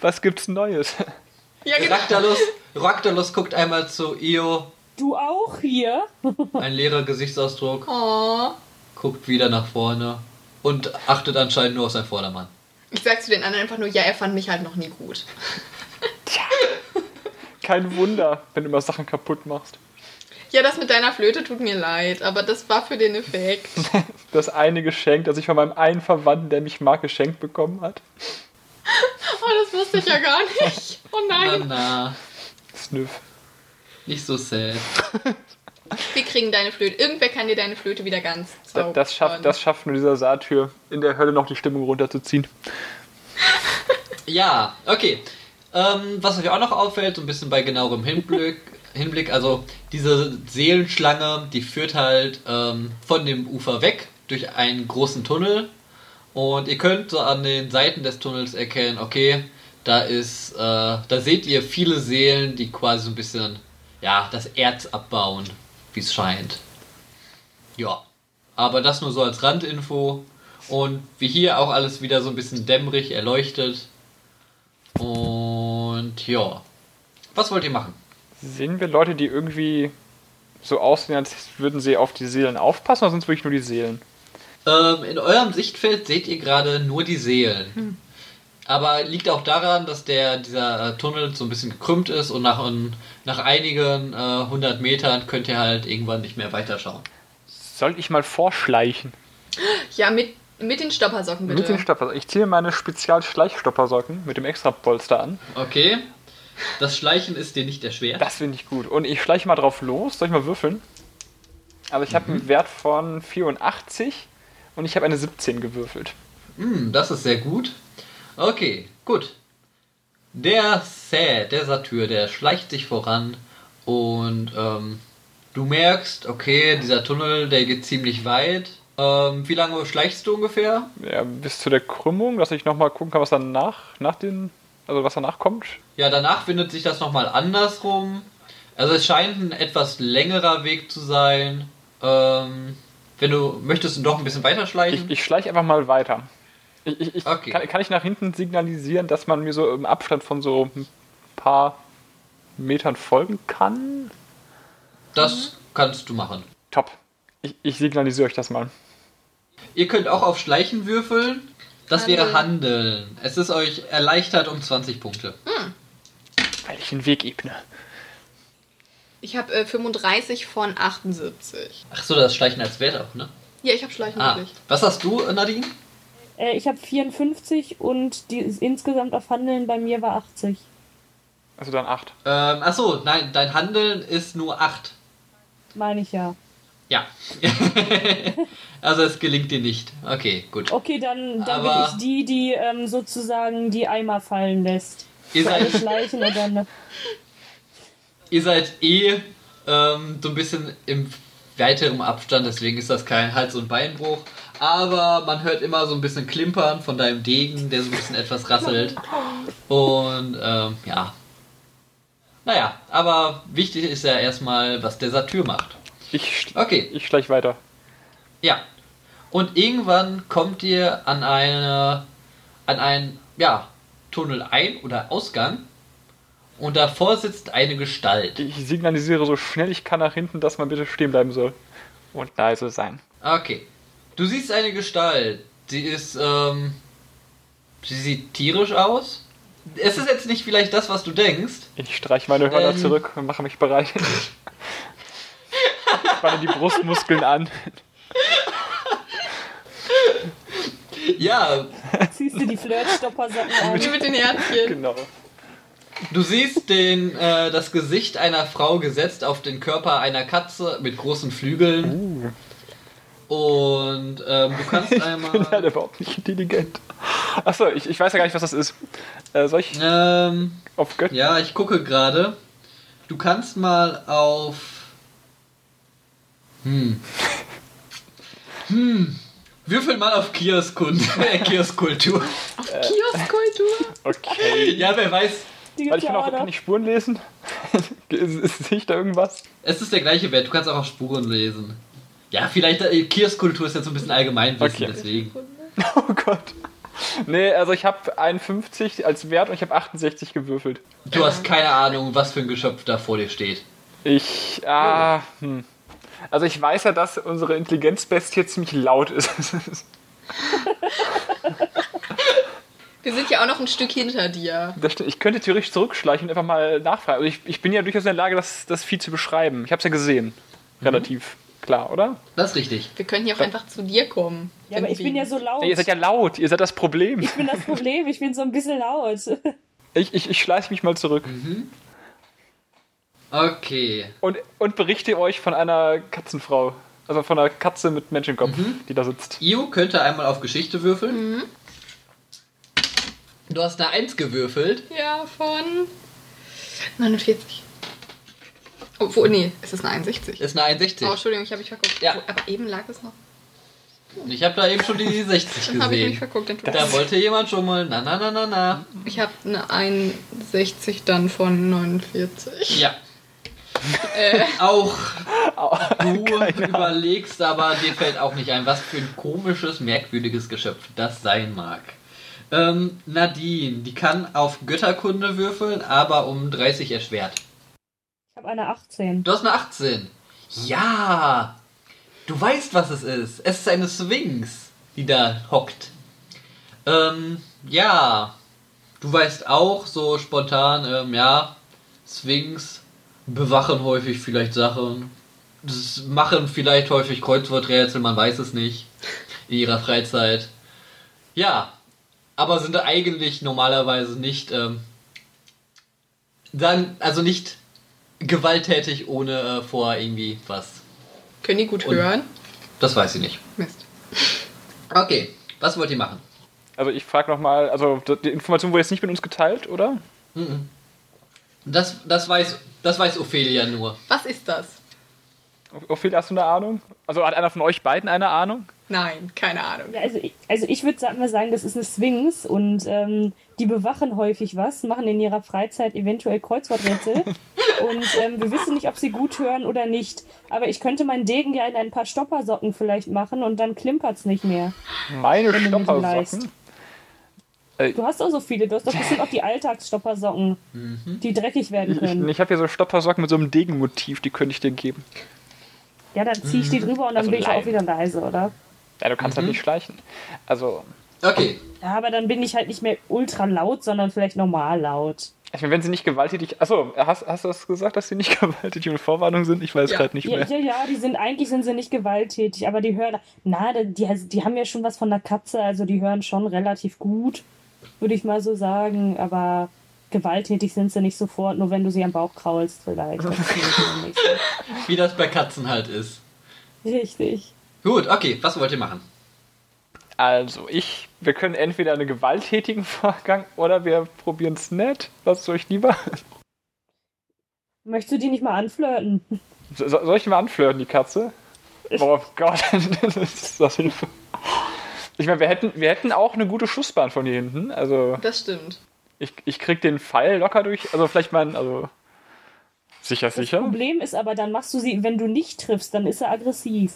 Was gibt's Neues? Ja, genau. Raktalos, Raktalos guckt einmal zu Io, Du auch hier? ein leerer Gesichtsausdruck, Oh. guckt wieder nach vorne und achtet anscheinend nur auf seinen Vordermann. Ich sag zu den anderen einfach nur, ja, er fand mich halt noch nie gut. Kein Wunder, wenn du immer Sachen kaputt machst. Ja, das mit deiner Flöte tut mir leid, aber das war für den Effekt. Das eine Geschenk, das ich von meinem einen Verwandten, der mich mag, geschenkt bekommen hat. Oh, das wusste ich ja gar nicht. Oh Na, nein. na, Sniff. nicht so sad. Wir kriegen deine Flöte. Irgendwer kann dir deine Flöte wieder ganz Das, zaubern. das, schafft, das schafft nur dieser Satyr, in der Hölle noch die Stimmung runterzuziehen. Ja, okay. Ähm, was euch auch noch auffällt, so ein bisschen bei genauerem Hinblick, Hinblick also diese Seelenschlange, die führt halt ähm, von dem Ufer weg durch einen großen Tunnel. Und ihr könnt so an den Seiten des Tunnels erkennen, okay, da ist, äh, da seht ihr viele Seelen, die quasi so ein bisschen, ja, das Erz abbauen, wie es scheint. Ja, aber das nur so als Randinfo. Und wie hier auch alles wieder so ein bisschen dämmerig erleuchtet. Und ja. Was wollt ihr machen? Sehen wir Leute, die irgendwie so aussehen, als würden sie auf die Seelen aufpassen, oder sind es wirklich nur die Seelen? Ähm, in eurem Sichtfeld seht ihr gerade nur die Seelen. Aber liegt auch daran, dass der, dieser äh, Tunnel so ein bisschen gekrümmt ist und nach, nach einigen äh, hundert Metern könnt ihr halt irgendwann nicht mehr weiterschauen. Soll ich mal vorschleichen? Ja, mit Mit den Stoppersocken bitte. Mit den Stoppersocken. Ich ziehe meine Spezial-Schleichstoppersocken mit dem extra Polster an. Okay. Das Schleichen ist dir nicht erschwert. Das finde ich gut. Und ich schleiche mal drauf los. Soll ich mal würfeln? Aber ich habe Mhm. einen Wert von 84 und ich habe eine 17 gewürfelt. Hm, das ist sehr gut. Okay, gut. Der Sä, der Satyr, der schleicht sich voran und ähm, du merkst, okay, dieser Tunnel, der geht ziemlich weit. Ähm, wie lange schleichst du ungefähr? Ja, bis zu der Krümmung, dass ich nochmal gucken kann, was danach, nach den, also was danach kommt. Ja, danach findet sich das nochmal andersrum. Also es scheint ein etwas längerer Weg zu sein. Ähm, wenn du möchtest du doch ein bisschen weiter schleichen. Ich, ich schleiche einfach mal weiter. Ich, ich, Okay. kann, kann ich nach hinten signalisieren, dass man mir so im Abstand von so ein paar Metern folgen kann? das kannst du machen. Top. Ich, ich signalisiere euch das mal. Ihr könnt auch auf Schleichen würfeln. Das wäre Handeln. Es ist euch erleichtert um 20 Punkte. Weil ich den Weg ebne. Ich habe äh, 35 von 78. Ach so, das Schleichen als Wert auch, ne? Ja, ich habe Schleichen Ah, wirklich. was hast du, Nadine? Äh, ich habe 54 und die insgesamt auf Handeln bei mir war 80. Also dann 8. Ähm, ach so, nein, dein Handeln ist nur 8. Meine ich ja. Ja. also es gelingt dir nicht. Okay, gut. Okay, dann, dann bin ich die, die ähm, sozusagen die Eimer fallen lässt. Ihr seid, schleichen und dann. ihr seid eh ähm, so ein bisschen im weiteren Abstand, deswegen ist das kein Hals- und Beinbruch. Aber man hört immer so ein bisschen Klimpern von deinem Degen, der so ein bisschen etwas rasselt. Und ähm, ja. Naja, aber wichtig ist ja erstmal, was der Satyr macht. Ich, Okay, ich schleiche weiter. Ja. Und irgendwann kommt ihr an eine an einen ja, Tunnel ein oder Ausgang und davor sitzt eine Gestalt. Ich signalisiere so schnell ich kann nach hinten, dass man bitte stehen bleiben soll. Und leise sein. Okay. Du siehst eine Gestalt. Sie ist ähm sie sieht tierisch aus. Es ist jetzt nicht vielleicht das, was du denkst. Ich streiche meine Hörner Ähm. zurück und mache mich bereit. Spanne die Brustmuskeln an. Ja, Ziehst du die Flirtstoppersocken an. Wie mit den Herzchen. Genau. du siehst den äh, das Gesicht einer Frau gesetzt auf den Körper einer Katze mit großen Flügeln. Und ähm, du kannst einmal bin halt überhaupt nicht intelligent. Achso, ich, ich weiß ja gar nicht, was das ist. Äh, soll ich ähm, auf? Ja, ich gucke gerade. Du kannst mal auf. Hm. Hm. Würfel mal auf Kioskund. äh, Kioskkultur. Kioskkultur. Okay. Ja, wer weiß. Weil ich kann auch kann ich Spuren lesen. ist, ist, sehe ich da irgendwas? Es ist der gleiche Wert. Du kannst auch auf Spuren lesen. Ja, vielleicht. Äh, ist jetzt so ein bisschen Allgemeinwissen, Okay. deswegen. Oh Gott. Nee, also ich habe 51 als Wert und ich habe 68 gewürfelt. Du hast keine Ahnung, was für ein Geschöpf da vor dir steht. Ich, ah, hm. Also ich weiß ja, dass unsere Intelligenzbestie ziemlich laut ist. Wir sind ja auch noch ein Stück hinter dir. Das stimmt. Ich könnte theoretisch zurückschleichen und einfach mal nachfragen. Also ich, ich bin ja durchaus in der Lage, das, das Vieh zu beschreiben. Ich habe es ja gesehen. Relativ klar, oder? Das ist richtig. Wir könnten ja auch einfach zu dir kommen. Ja, aber ich Irgendwie. bin ja so laut. Ja, ihr seid ja laut, ihr seid das Problem. ich bin das Problem, ich bin so ein bisschen laut. Ich, ich, ich schleiche mich mal zurück Okay. und, und berichte euch von einer Katzenfrau. Also von einer Katze mit Menschenkopf, die da sitzt. Io könnte einmal auf Geschichte würfeln. Du hast eine 1 gewürfelt. Ja, von 49. Obwohl, nee, es ist eine 61. Ist eine 61. Oh, Entschuldigung, ich habe mich verguckt. Ja. Aber eben lag es noch. Und ich habe da eben schon die 60 Dann habe ich mich gesehen. verguckt. Da wollte jemand schon mal. Na, na, na, na, na. Ich habe eine 61 dann von 49. Ja. Äh, Auch du Keine überlegst, aber dir fällt auch nicht ein, was für ein komisches, merkwürdiges Geschöpf das sein mag. Ähm, Nadine, die kann auf Götterkunde würfeln, aber um 30 erschwert. Ich habe eine 18. Du hast eine 18. Ja! Du weißt, was es ist. Es ist eine Sphinx, die da hockt. Ähm, ja. Du weißt auch so spontan, ähm, ja, Sphinx bewachen häufig vielleicht Sachen. Machen vielleicht häufig Kreuzworträtsel, man weiß es nicht. in ihrer Freizeit. Ja, aber sind eigentlich normalerweise nicht, ähm, sagen, also nicht gewalttätig, ohne äh, vor irgendwie was. Können die gut Und- hören? Das weiß ich nicht. Mist. Okay, was wollt ihr machen? Also ich frage nochmal, also die Information wurde jetzt nicht mit uns geteilt, oder? Das, das, weiß, das weiß Ophelia nur. Was ist das? Ophelia, hast du eine Ahnung? Also hat einer von euch beiden eine Ahnung? Nein, keine Ahnung. Also ich, also ich würde mal sagen, das ist eine Sphinx und ähm, die bewachen häufig was, machen in ihrer Freizeit eventuell Kreuzworträtsel und ähm, wir wissen nicht, ob sie gut hören oder nicht. Aber ich könnte meinen Degen ja in ein paar Stoppersocken vielleicht machen und dann klimpert's nicht mehr. Meine du. Stoppersocken. Du hast auch so viele, du hast doch bestimmt auch die Alltagsstoppersocken, die dreckig werden Ich, können. ich habe hier so Stoppersocken mit so einem Degenmotiv, die könnte ich dir geben. Ja, dann zieh ich die drüber und dann Also bin ich auch wieder leise, oder? Ja, du kannst halt nicht schleichen. Also, Okay, Ja, aber dann bin ich halt nicht mehr ultra laut, sondern vielleicht normal laut. Ich meine, wenn sie nicht gewalttätig. Achso, hast, hast du das gesagt, dass sie nicht gewalttätig und Vorwarnung sind? Ich weiß Ja. gerade nicht Ja, mehr. ja, ja, die sind eigentlich sind sie nicht gewalttätig, aber die hören, na, die, die haben ja schon was von der Katze, also die hören schon relativ gut, würde ich mal so sagen, aber gewalttätig sind sie nicht sofort, nur wenn du sie am Bauch kraulst vielleicht. Das ist nicht so. wie das bei Katzen halt ist. Richtig. Gut, okay, was wollt ihr machen? Also, ich. Wir können entweder einen gewalttätigen Vorgang oder wir probieren es nett. Was ist euch lieber? Möchtest du die nicht mal anflirten? So, soll ich die mal anflirten, die Katze? Oh Gott, das ist das Hilfe. Ich meine, wir hätten, wir hätten auch eine gute Schussbahn von hier hinten. Also, Das stimmt. ich, ich krieg den Pfeil locker durch. Also, vielleicht mal. Also, sicher, Das sicher. Problem ist aber, dann machst du sie, wenn du nicht triffst, dann ist er aggressiv.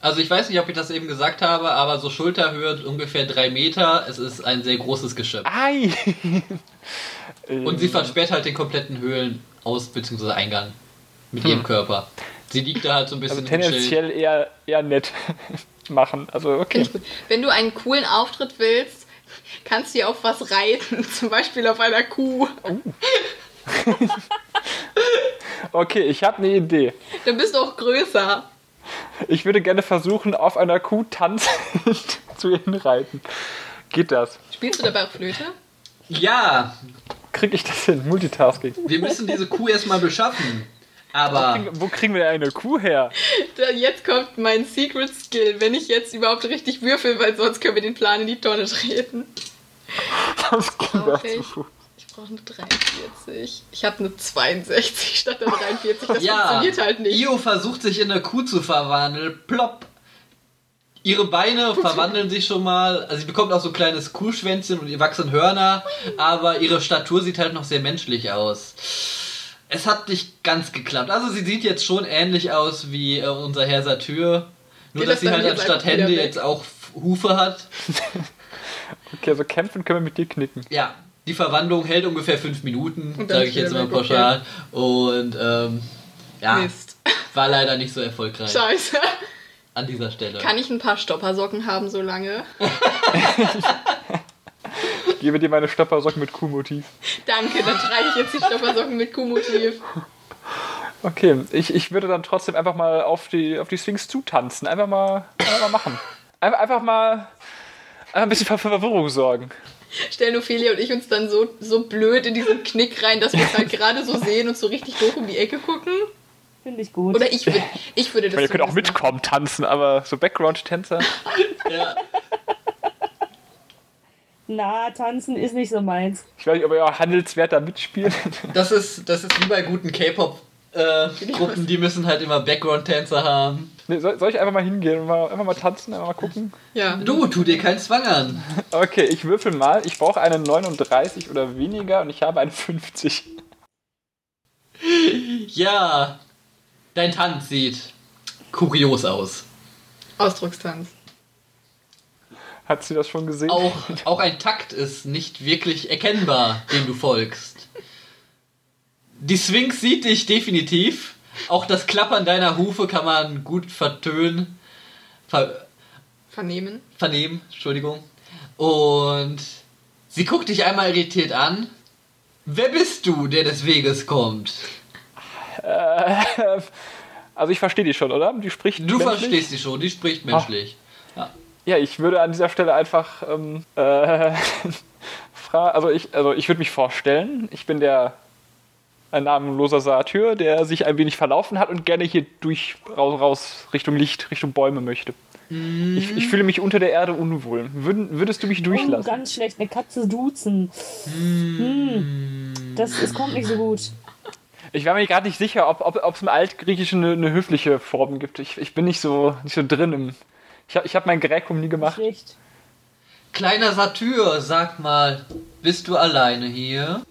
Also ich weiß nicht, ob ich das eben gesagt habe, aber so Schulterhöhe ungefähr drei Meter. Es ist ein sehr großes Geschöpf. Ei! Und sie versperrt halt den kompletten Höhlenaus- bzw. Eingang mit ihrem Körper. Sie liegt da halt so ein bisschen Also im Schild. tendenziell eher, eher nett machen. Also, okay. Wenn du einen coolen Auftritt willst, kannst du ja auf was reiten. Zum Beispiel auf einer Kuh. Okay, ich habe eine Idee. Dann bist du auch größer. Ich würde gerne versuchen, auf einer Kuh tanzend zu ihnen reiten. Geht das? Spielst du dabei auch Flöte? Ja, Krieg ich das hin? Multitasking. wir müssen diese Kuh erstmal beschaffen. Aber Wo kriegen wir eine Kuh her? Da, jetzt kommt mein Secret Skill, wenn ich jetzt überhaupt richtig würfel, weil sonst können wir den Plan in die Tonne treten. Das geht Brauche dazu. Brauche eine 43. Ich habe eine 62 statt der 43. Das ja, funktioniert halt nicht. Io versucht sich in eine Kuh zu verwandeln. Plopp. Ihre Beine verwandeln sich schon mal. Also sie bekommt auch so ein kleines Kuhschwänzchen und ihr wachsen Hörner, aber ihre Statur sieht halt noch sehr menschlich aus. Es hat nicht ganz geklappt. Also sie sieht jetzt schon ähnlich aus wie äh, unser Herr Satyr. Nur dass das sie halt anstatt Hände jetzt auch Hufe hat. Okay, also kämpfen können wir mit dir knicken. Ja, die Verwandlung hält ungefähr fünf Minuten, sage ich jetzt mal pauschal. Und ähm, ja, Mist. war leider nicht so erfolgreich Scheiße. an dieser Stelle. Kann ich ein paar Stoppersocken haben so lange? Ich gebe dir meine Stoppersocken mit Kuhmotiv. Danke, dann trage ich jetzt die Stoppersocken mit Kuhmotiv. Okay, ich, ich würde dann trotzdem einfach mal auf die, auf die Sphinx zutanzen. Einfach mal, einfach mal machen. Einfach, einfach mal einfach ein bisschen für Verwirrung sorgen. Stellen Ophelia und ich uns dann so, so blöd in diesen Knick rein, dass wir es halt gerade so sehen und so richtig hoch um die Ecke gucken. Finde ich gut. Oder ich, würd, ich würde Ich das meine, ihr könnt auch mitkommen, tanzen, aber so Background-Tänzer. Ja. Na, tanzen ist nicht so meins. Ich weiß nicht, ob ihr auch Handelswert da mitspielt. Das ist, das ist wie bei guten K-Pop-Gruppen, die müssen halt immer Background-Tänzer haben. Nee, soll, soll ich einfach mal hingehen und mal, einfach mal tanzen, einfach mal gucken? Ja. Du, tu dir keinen Zwang an. Okay, ich würfel mal. Ich brauche eine 39 oder weniger und ich habe eine 50. Ja, dein Tanz sieht kurios aus. Ausdruckstanz. Hat sie das schon gesehen? Auch, auch ein Takt ist nicht wirklich erkennbar, dem du folgst. Die Sphinx sieht dich definitiv. Auch das Klappern deiner Hufe kann man gut vertönen. Ver Vernehmen. vernehmen, Entschuldigung. Und sie guckt dich einmal irritiert an. Wer bist du, der des Weges kommt? Also ich verstehe die schon, oder? Die spricht Du menschlich? verstehst sie schon, die spricht menschlich. Ja. Ja, ich würde an dieser Stelle einfach ähm, äh, also ich, also ich würde mich vorstellen, ich bin der ein namenloser Satyr, der sich ein wenig verlaufen hat und gerne hier durch raus, raus Richtung Licht, Richtung Bäume möchte. Ich, ich fühle mich unter der Erde unwohl. Würden, würdest du mich Oh, durchlassen? ganz schlecht, eine Katze duzen. Hm. Das, es kommt nicht so gut. Ich war mir gerade nicht sicher, ob, ob, ob es im Altgriechischen eine, eine höfliche Form gibt. Ich, ich bin nicht so, nicht so drin im. Ich habe ich hab mein Gräkum nie gemacht. Schlecht. Kleiner Satyr, sag mal, bist du alleine hier?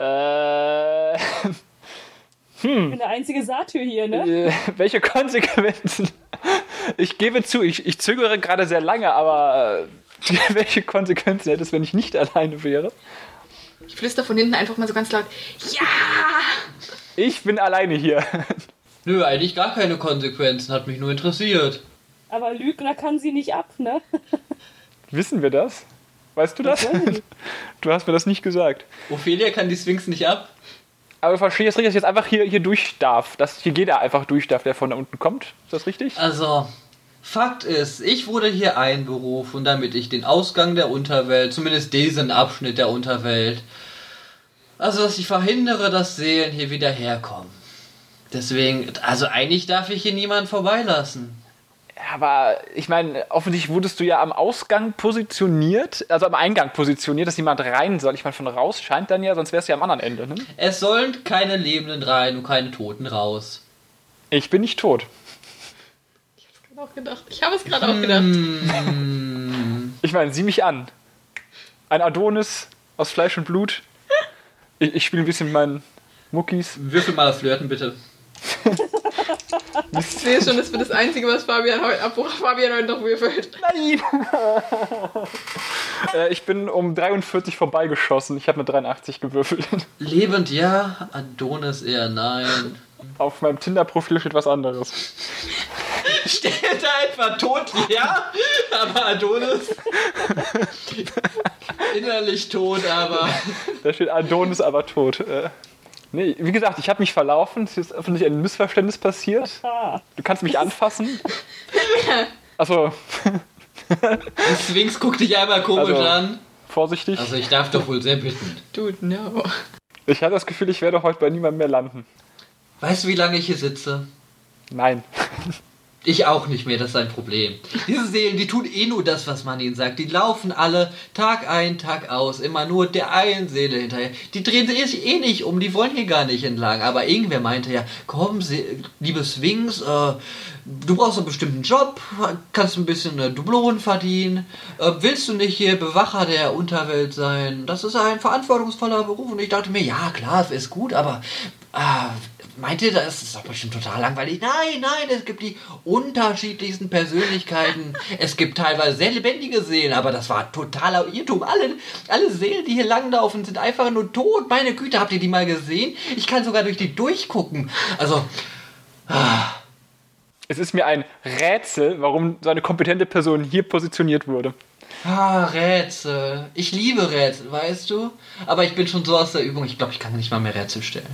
Äh, Ich bin der einzige Satyr hier, ne? äh, welche Konsequenzen? Ich gebe zu, ich, ich zögere gerade sehr lange, aber äh, welche Konsequenzen hätte es, wenn ich nicht alleine wäre? Ich flüster von hinten einfach mal so ganz laut. Ja! Ich bin alleine hier. Nö, eigentlich gar keine Konsequenzen, hat mich nur interessiert. Aber Lügner kann sie nicht ab, ne? Wissen wir das? Weißt du das? Das ich. Du hast mir das nicht gesagt. Ophelia kann die Sphinx nicht ab. Aber verstehe jetzt richtig, dass ich jetzt einfach hier, hier durch darf. Dass hier jeder einfach durch darf, der von da unten kommt. Ist das richtig? Also, Fakt ist, ich wurde hier einberufen, damit ich den Ausgang der Unterwelt, zumindest diesen Abschnitt der Unterwelt, also dass ich verhindere, dass Seelen hier wieder herkommen. Deswegen, also eigentlich darf ich hier niemanden vorbeilassen. Aber ich meine, offensichtlich wurdest du ja am Ausgang positioniert, also am Eingang positioniert, dass jemand rein soll. Ich meine, von raus scheint dann ja, sonst wärst du ja am anderen Ende. Ne? Es sollen keine Lebenden rein und keine Toten raus. Ich bin nicht tot. Ich hab's gerade auch gedacht. Ich habe es gerade auch gedacht. Hm, Ich meine, sieh mich an. Ein Adonis aus Fleisch und Blut. Ich, ich spiele ein bisschen mit meinen Muckis. würfel mal das Flirten, bitte. Ich sehe schon, das wird das Einzige, was Fabian heute, ab Fabian heute noch würfelt. Nein! äh, ich bin um 43 vorbeigeschossen. Ich habe eine 83 gewürfelt. Lebend ja, Adonis eher nein. Auf meinem Tinder-Profil steht was anderes. Steht da etwa tot, ja, aber Adonis. Innerlich tot, aber. Da steht Adonis aber tot. Äh, nee, wie gesagt, ich habe mich verlaufen. Es ist offensichtlich ein Missverständnis passiert. Du kannst mich anfassen. Achso, Die Sphinx guckt dich einmal komisch Also- an. vorsichtig. Also ich darf doch wohl sehr bitten. Dude, no. Ich habe das Gefühl, ich werde heute bei niemandem mehr landen. Weißt du, wie lange ich hier sitze? Nein. Ich auch nicht mehr, das ist ein Problem. Diese Seelen, die tun eh nur das, was man ihnen sagt. Die laufen alle Tag ein, Tag aus, immer nur der einen Seele hinterher. Die drehen sich eh nicht um, die wollen hier gar nicht entlang. Aber irgendwer meinte ja, komm, liebe Sphinx, äh, du brauchst einen bestimmten Job, kannst ein bisschen äh, Dublonen verdienen. Äh, willst du nicht hier Bewacher der Unterwelt sein? Das ist ein verantwortungsvoller Beruf. Und ich dachte mir, ja klar, ist gut, aber... Äh, Meint ihr, das ist doch bestimmt total langweilig? Nein, nein, es gibt die unterschiedlichsten Persönlichkeiten. Es gibt teilweise sehr lebendige Seelen, aber das war totaler Irrtum. Alle, alle Seelen, die hier langlaufen, sind einfach nur tot. Meine Güte, habt ihr die mal gesehen? Ich kann sogar durch die durchgucken. Also, Es ist mir ein Rätsel, warum so eine kompetente Person hier positioniert wurde. ah, Rätsel. Ich liebe Rätsel, weißt du? Aber ich bin schon so aus der Übung, ich glaube, ich kann nicht mal mehr Rätsel stellen.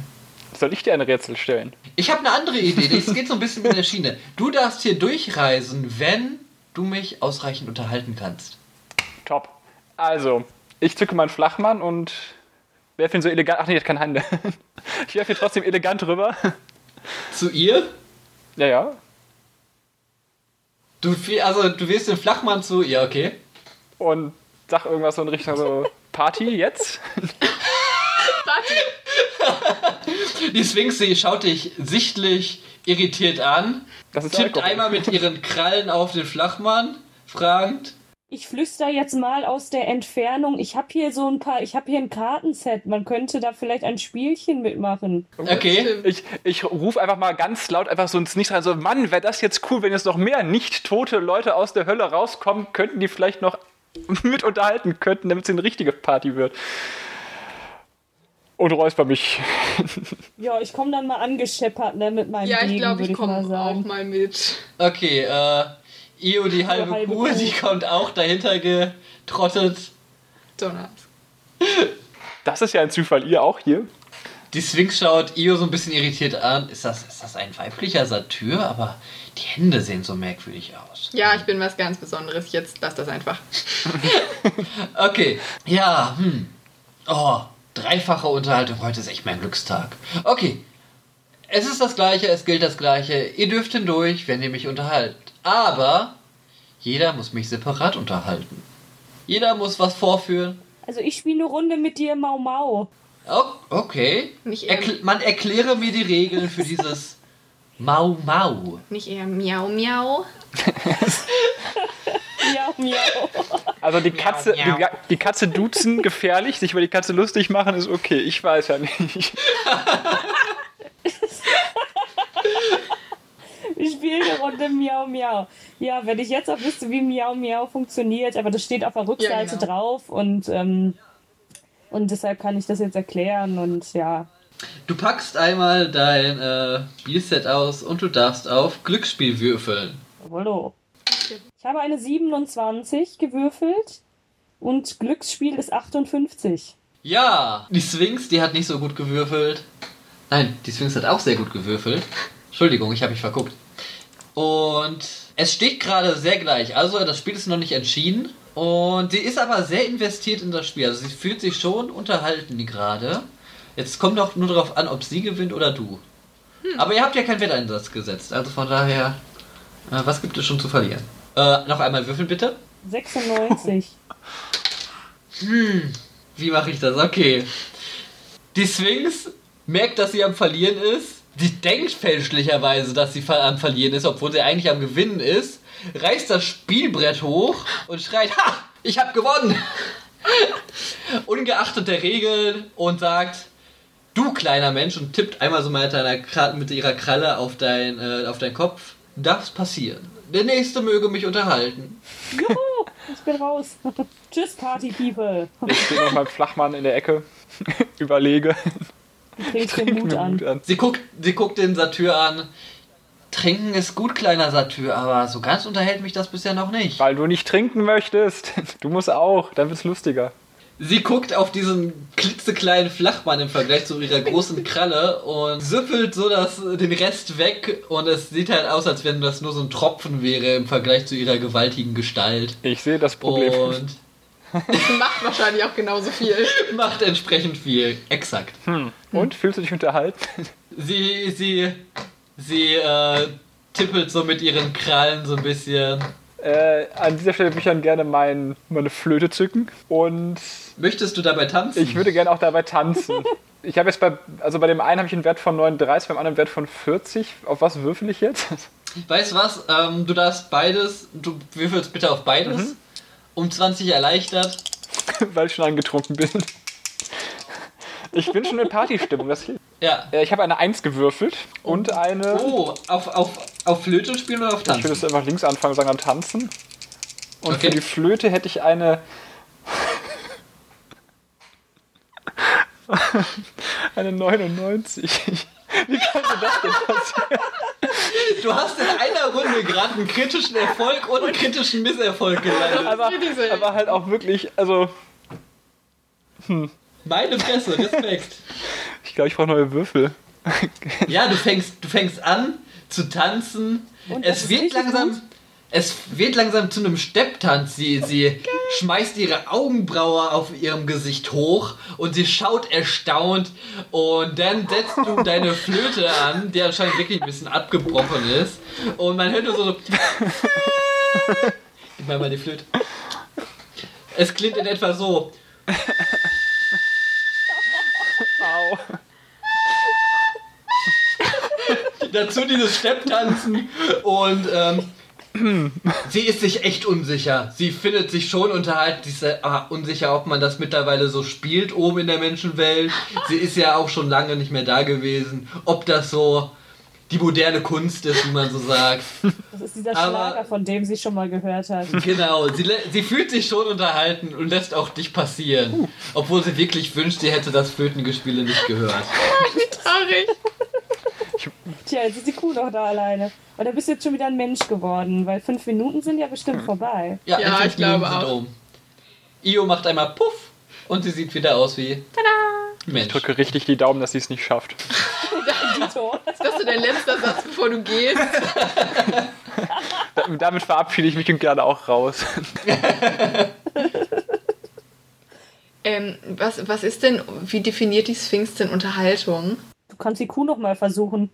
Soll ich dir ein Rätsel stellen? Ich habe eine andere Idee. Das geht so ein bisschen mit der Schiene. Du darfst hier durchreisen, wenn du mich ausreichend unterhalten kannst. Top. Also, ich zücke meinen Flachmann und werfe ihn so elegant. Ach nee, ich hat keine Hände. Ich werfe ihn trotzdem elegant rüber. Zu ihr? Ja, ja. Du, also, du wirst den Flachmann zu. Ja, okay. Und sag irgendwas so in Richtung so Party jetzt. Die Sphinx sie schaut dich sichtlich irritiert an, Das ist tippt Alkohol. einmal mit ihren Krallen auf den Flachmann, fragend. ich flüster jetzt mal aus der Entfernung. Ich habe hier so ein paar, ich habe hier ein Kartenset. Man könnte da vielleicht ein Spielchen mitmachen. Okay. Ich, ich rufe einfach mal ganz laut einfach so ins Nichts rein, so, Mann, wäre das jetzt cool, wenn jetzt noch mehr nicht tote Leute aus der Hölle rauskommen, könnten die vielleicht noch mit unterhalten könnten, damit es eine richtige Party wird. Und räusper mich. Ja, ich komme dann mal angescheppert ne, mit meinem Ja, ich glaube, ich mal komme auch mal mit. Okay, äh, Io, die halbe, halbe Kuh, Kuh. sie kommt auch dahinter getrottet. Donuts. Das ist ja ein Zufall, ihr auch hier. Die Sphinx schaut Io so ein bisschen irritiert an. Ist das, ist das ein weiblicher Satyr? Aber die Hände sehen so merkwürdig aus. Ja, ich bin was ganz Besonderes. Jetzt lass das einfach. Okay. Ja, hm. Oh, dreifache Unterhaltung. Heute ist echt mein Glückstag. Okay. Es ist das Gleiche, es gilt das Gleiche. Ihr dürft hindurch, wenn ihr mich unterhaltet. Aber jeder muss mich separat unterhalten. Jeder muss was vorführen. Also ich spiele eine Runde mit dir Mau Mau. Oh, okay. Nicht eher- Erkl man erkläre mir die Regeln für dieses Mau Mau. Nicht eher miau miau. Miau, miau. Also die Katze, miau. Die, Ga- die Katze duzen gefährlich, sich über die Katze lustig machen ist okay. Ich weiß ja nicht. Wir spielen eine Runde Miau Miau. Ja, wenn ich jetzt auch wüsste, wie Miau Miau funktioniert, aber das steht auf der Rückseite Ja, genau. drauf und, ähm, und deshalb kann ich das jetzt erklären und ja. Du packst einmal dein äh, Spielset aus und du darfst auf Glücksspiel würfeln. Hallo. Ich habe eine 27 gewürfelt und Glücksspiel ist 58. Ja, die Sphinx, die hat nicht so gut gewürfelt. Nein, die Sphinx hat auch sehr gut gewürfelt. Entschuldigung, ich habe mich verguckt. Und es steht gerade sehr gleich. Also das Spiel ist noch nicht entschieden. Und sie ist aber sehr investiert in das Spiel. Also sie fühlt sich schon unterhalten gerade. Jetzt kommt doch nur darauf an, ob sie gewinnt oder du. Aber ihr habt ja keinen Wetteinsatz gesetzt. Also von daher, äh, was gibt es schon zu verlieren? Äh, noch einmal würfeln bitte. 96. Wie mache ich das? Okay. Die Sphinx merkt, dass sie am Verlieren ist. Die denkt fälschlicherweise, dass sie am Verlieren ist, obwohl sie eigentlich am Gewinnen ist. Reißt das Spielbrett hoch und schreit: Ha! Ich hab gewonnen! Ungeachtet der Regeln und sagt: Du kleiner Mensch und tippt einmal so mit, deiner, mit ihrer Kralle auf, dein, äh, auf deinen Kopf. Darf's passieren. Der nächste möge mich unterhalten. Juhu, ich bin raus. Tschüss, Party People. Ich stehe noch mein Flachmann in der Ecke, überlege, Du trinkst den trinke Mut mir an. Mut an. Sie guckt, sie guckt den Satyr an. Trinken ist gut, kleiner Satyr, aber so ganz unterhält mich das bisher noch nicht. Weil du nicht trinken möchtest. Du musst auch, dann wird's lustiger. Sie guckt auf diesen klitzekleinen Flachmann im Vergleich zu ihrer großen Kralle und süffelt so das, den Rest weg und es sieht halt aus, als wenn das nur so ein Tropfen wäre im Vergleich zu ihrer gewaltigen Gestalt. Ich sehe das Problem. Und Macht wahrscheinlich auch genauso viel. macht entsprechend viel. Exakt. Und fühlst du dich unterhalten? Sie, sie, sie äh, tippelt so mit ihren Krallen so ein bisschen. Äh, an dieser Stelle würde ich dann gerne mein, meine Flöte zücken und Möchtest du dabei tanzen? ich würde gerne auch dabei tanzen. Ich habe jetzt bei, also bei dem einen habe ich einen Wert von 39, beim anderen einen Wert von 40. Auf was würfel ich jetzt? Weißt du was? Ähm, du darfst beides, du würfelst bitte auf beides. Mhm. Um 20 erleichtert. Weil ich schon angetrunken bin. Ich bin schon in Partystimmung, das hilft. Ja. Äh, Ich habe eine 1 gewürfelt und eine. Oh, auf, auf, auf Flöte spielen oder auf Ich würde Tanzen? jetzt einfach links anfangen, sagen dann tanzen. Und Okay. für die Flöte hätte ich eine. eine 99. Wie konnte das denn passieren? Du hast in einer Runde gerade einen kritischen Erfolg und einen kritischen Misserfolg gelandet. Aber, aber halt auch wirklich, also Meine Fresse, Respekt. ich glaube, ich brauche neue Würfel. Ja, du fängst, du fängst an zu tanzen. Und es wird langsam. gut. Es wird langsam zu einem Stepptanz. Sie, sie schmeißt ihre Augenbraue auf ihrem Gesicht hoch und sie schaut erstaunt. Und dann setzt du deine Flöte an, die anscheinend wirklich ein bisschen abgebrochen ist. Und man hört nur so. Ich mach mal die Flöte. Es klingt in etwa so. Au. Dazu dieses Stepptanzen und ähm, sie ist sich echt unsicher. Sie findet sich schon unterhalten. Sie ist ah, unsicher, ob man das mittlerweile so spielt oben in der Menschenwelt. Sie ist ja auch schon lange nicht mehr da gewesen. Ob das so die moderne Kunst ist, wie man so sagt. Das ist dieser Aber- Schlager, von dem sie schon mal gehört hat. Genau, sie, sie fühlt sich schon unterhalten und lässt auch dich passieren. Obwohl sie wirklich wünscht, sie hätte das Flötengespiele nicht gehört. Traurig. Tja, jetzt ist die Kuh doch da alleine. Und da bist du jetzt schon wieder ein Mensch geworden, weil fünf Minuten sind ja bestimmt vorbei. Ja, Ja, ich glaube Minuten auch. um. Io macht einmal Puff und sie sieht wieder aus wie Ich Mensch. drücke richtig die Daumen, dass sie es nicht schafft. Ist das so dein letzter Satz, bevor du gehst? Da- Damit verabschiede ich mich und gerne auch raus. Ähm, was, was ist denn, wie definiert die Sphinx denn Unterhaltung? Du kannst die Kuh noch mal versuchen.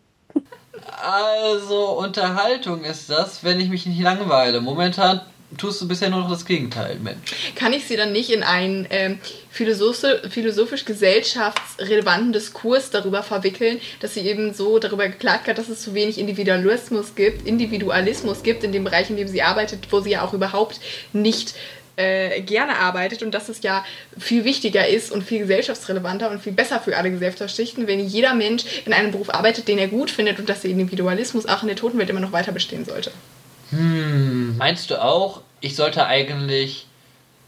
Also, Unterhaltung ist das, wenn ich mich nicht langweile. Momentan tust du bisher nur noch das Gegenteil, Mensch. Kann ich sie dann nicht in einen ähm, philosophi- philosophisch-gesellschaftsrelevanten Diskurs darüber verwickeln, dass sie eben so darüber geklagt hat, dass es zu wenig Individualismus gibt, Individualismus gibt in dem Bereich, in dem sie arbeitet, wo sie ja auch überhaupt nicht äh, gerne arbeitet und dass es ja viel wichtiger ist und viel gesellschaftsrelevanter und viel besser für alle Gesellschaftsschichten, wenn jeder Mensch in einem Beruf arbeitet, den er gut findet und dass der Individualismus auch in der Totenwelt immer noch weiter bestehen sollte. Hm, meinst du auch, ich sollte eigentlich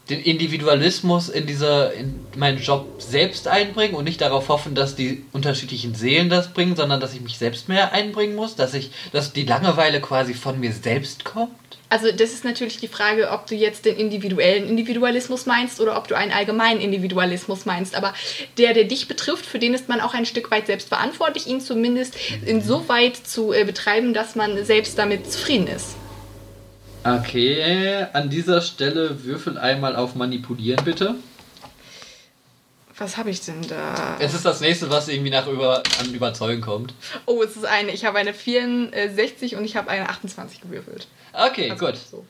den Individualismus in dieser in meinen Job selbst einbringen und nicht darauf hoffen, dass die unterschiedlichen Seelen das bringen, sondern dass ich mich selbst mehr einbringen muss, dass ich dass die Langeweile quasi von mir selbst kommt? Also das ist natürlich die Frage, ob du jetzt den individuellen Individualismus meinst oder ob du einen allgemeinen Individualismus meinst. Aber der, der dich betrifft, für den ist man auch ein Stück weit selbst verantwortlich, ihn zumindest insoweit zu äh, betreiben, dass man selbst damit zufrieden ist. Okay, an dieser Stelle würfel einmal auf manipulieren bitte. Was habe ich denn da? Es ist das nächste, was irgendwie nach über an überzeugen kommt. Oh, es ist eine. Ich habe eine 64 und ich habe eine 28 gewürfelt. Okay, Also, gut. So.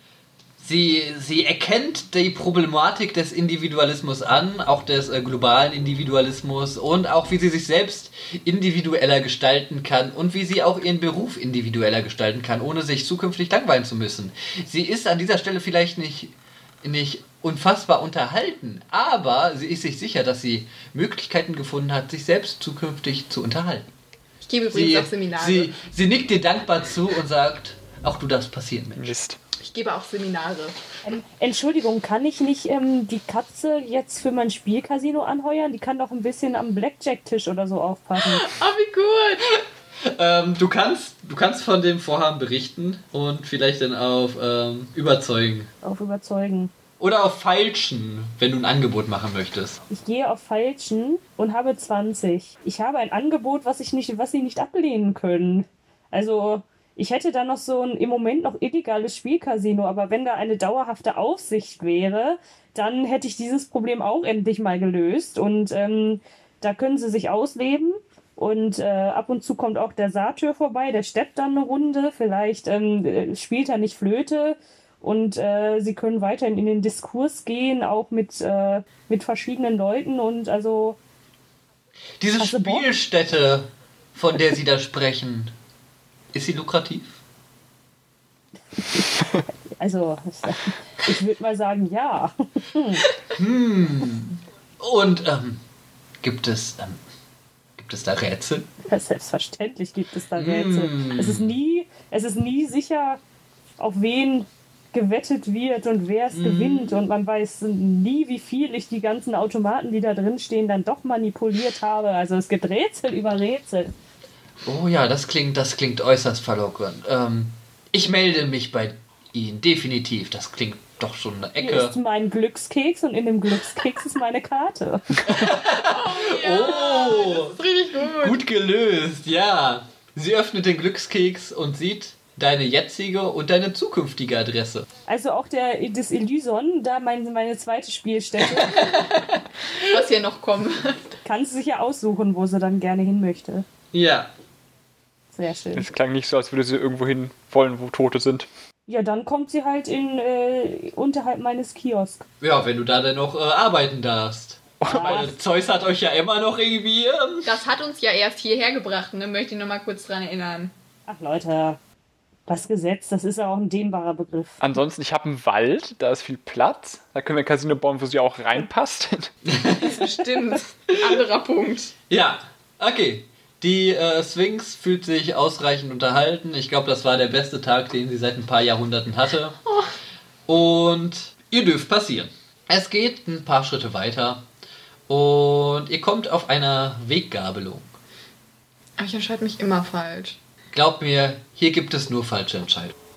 Sie, sie erkennt die Problematik des Individualismus an, auch des äh, globalen Individualismus und auch wie sie sich selbst individueller gestalten kann und wie sie auch ihren Beruf individueller gestalten kann, ohne sich zukünftig langweilen zu müssen. Sie ist an dieser Stelle vielleicht nicht, nicht unfassbar unterhalten, aber sie ist sich sicher, dass sie Möglichkeiten gefunden hat, sich selbst zukünftig zu unterhalten. Ich gebe übrigens Sie, auch Seminare. sie, sie nickt dir dankbar zu und sagt, auch du darfst passieren, Mensch. Mist. Ich gebe auch Seminare. Ähm, Entschuldigung, kann ich nicht ähm, die Katze jetzt für mein Spielcasino anheuern? Die kann doch ein bisschen am Blackjack-Tisch oder so aufpassen. Oh, wie gut! Ähm, du kannst, du kannst von dem Vorhaben berichten und vielleicht dann auf ähm, überzeugen. Auf überzeugen. Oder auf feilschen, wenn du ein Angebot machen möchtest. Ich gehe auf Falschen und habe 20. Ich habe ein Angebot, was ich nicht, was sie nicht ablehnen können. Also, ich hätte da noch so ein im Moment noch illegales Spielcasino, aber wenn da eine dauerhafte Aufsicht wäre, dann hätte ich dieses Problem auch endlich mal gelöst. Und ähm, da können sie sich ausleben. Und äh, ab und zu kommt auch der Satyr vorbei, der steppt dann eine Runde. Vielleicht ähm, äh, spielt er nicht Flöte. Und äh, sie können weiterhin in den Diskurs gehen, auch mit, äh, mit verschiedenen Leuten. Und also, Diese? Spielstätte, von der sie da sprechen, ist sie lukrativ? also ich würde mal sagen, ja. Und ähm, gibt es ähm, gibt es da Rätsel? Selbstverständlich gibt es da Rätsel. Mm. Es ist nie, es ist nie sicher, auf wen gewettet wird und wer es gewinnt. Und man weiß nie, wie viel ich die ganzen Automaten, die da drin stehen, dann doch manipuliert habe. Also es gibt Rätsel über Rätsel. Oh ja, das klingt, das klingt äußerst verlockend. Ähm, ich melde mich bei Ihnen, definitiv. Das klingt doch schon eine Hier Ecke. ist mein Glückskeks und in dem Glückskeks ist meine Karte. Oh! Das ist richtig gut. Gut gelöst, ja. Sie öffnet den Glückskeks und sieht deine jetzige und deine zukünftige Adresse. Also auch der das Elyson, da mein, meine zweite Spielstätte, Was hier noch kommt. kann sie sich ja aussuchen, wo sie dann gerne hin möchte. Ja. Sehr schön. Es klang nicht so, als würde sie irgendwo hin wollen, wo Tote sind. Ja, dann kommt sie halt in äh, unterhalb meines Kiosk. Ja, wenn du da dann noch äh, arbeiten darfst. Weil Zeus hat euch ja immer noch irgendwie. Ähm, Das hat uns ja erst hierher gebracht, ne? Möchte ich noch mal kurz dran erinnern. Ach Leute, das Gesetz, das ist ja auch ein dehnbarer Begriff. Ansonsten, ich habe einen Wald, da ist viel Platz. Da können wir ein Casino bauen, wo sie auch reinpasst. Stimmt. Anderer Punkt. ja, okay. Die äh, Sphinx fühlt sich ausreichend unterhalten. Ich glaube, das war der beste Tag, den sie seit ein paar Jahrhunderten hatte. Und ihr dürft passieren. Es geht ein paar Schritte weiter und ihr kommt auf einer Weggabelung. Aber ich entscheide mich immer falsch. Glaubt mir, hier gibt es nur falsche Entscheidungen.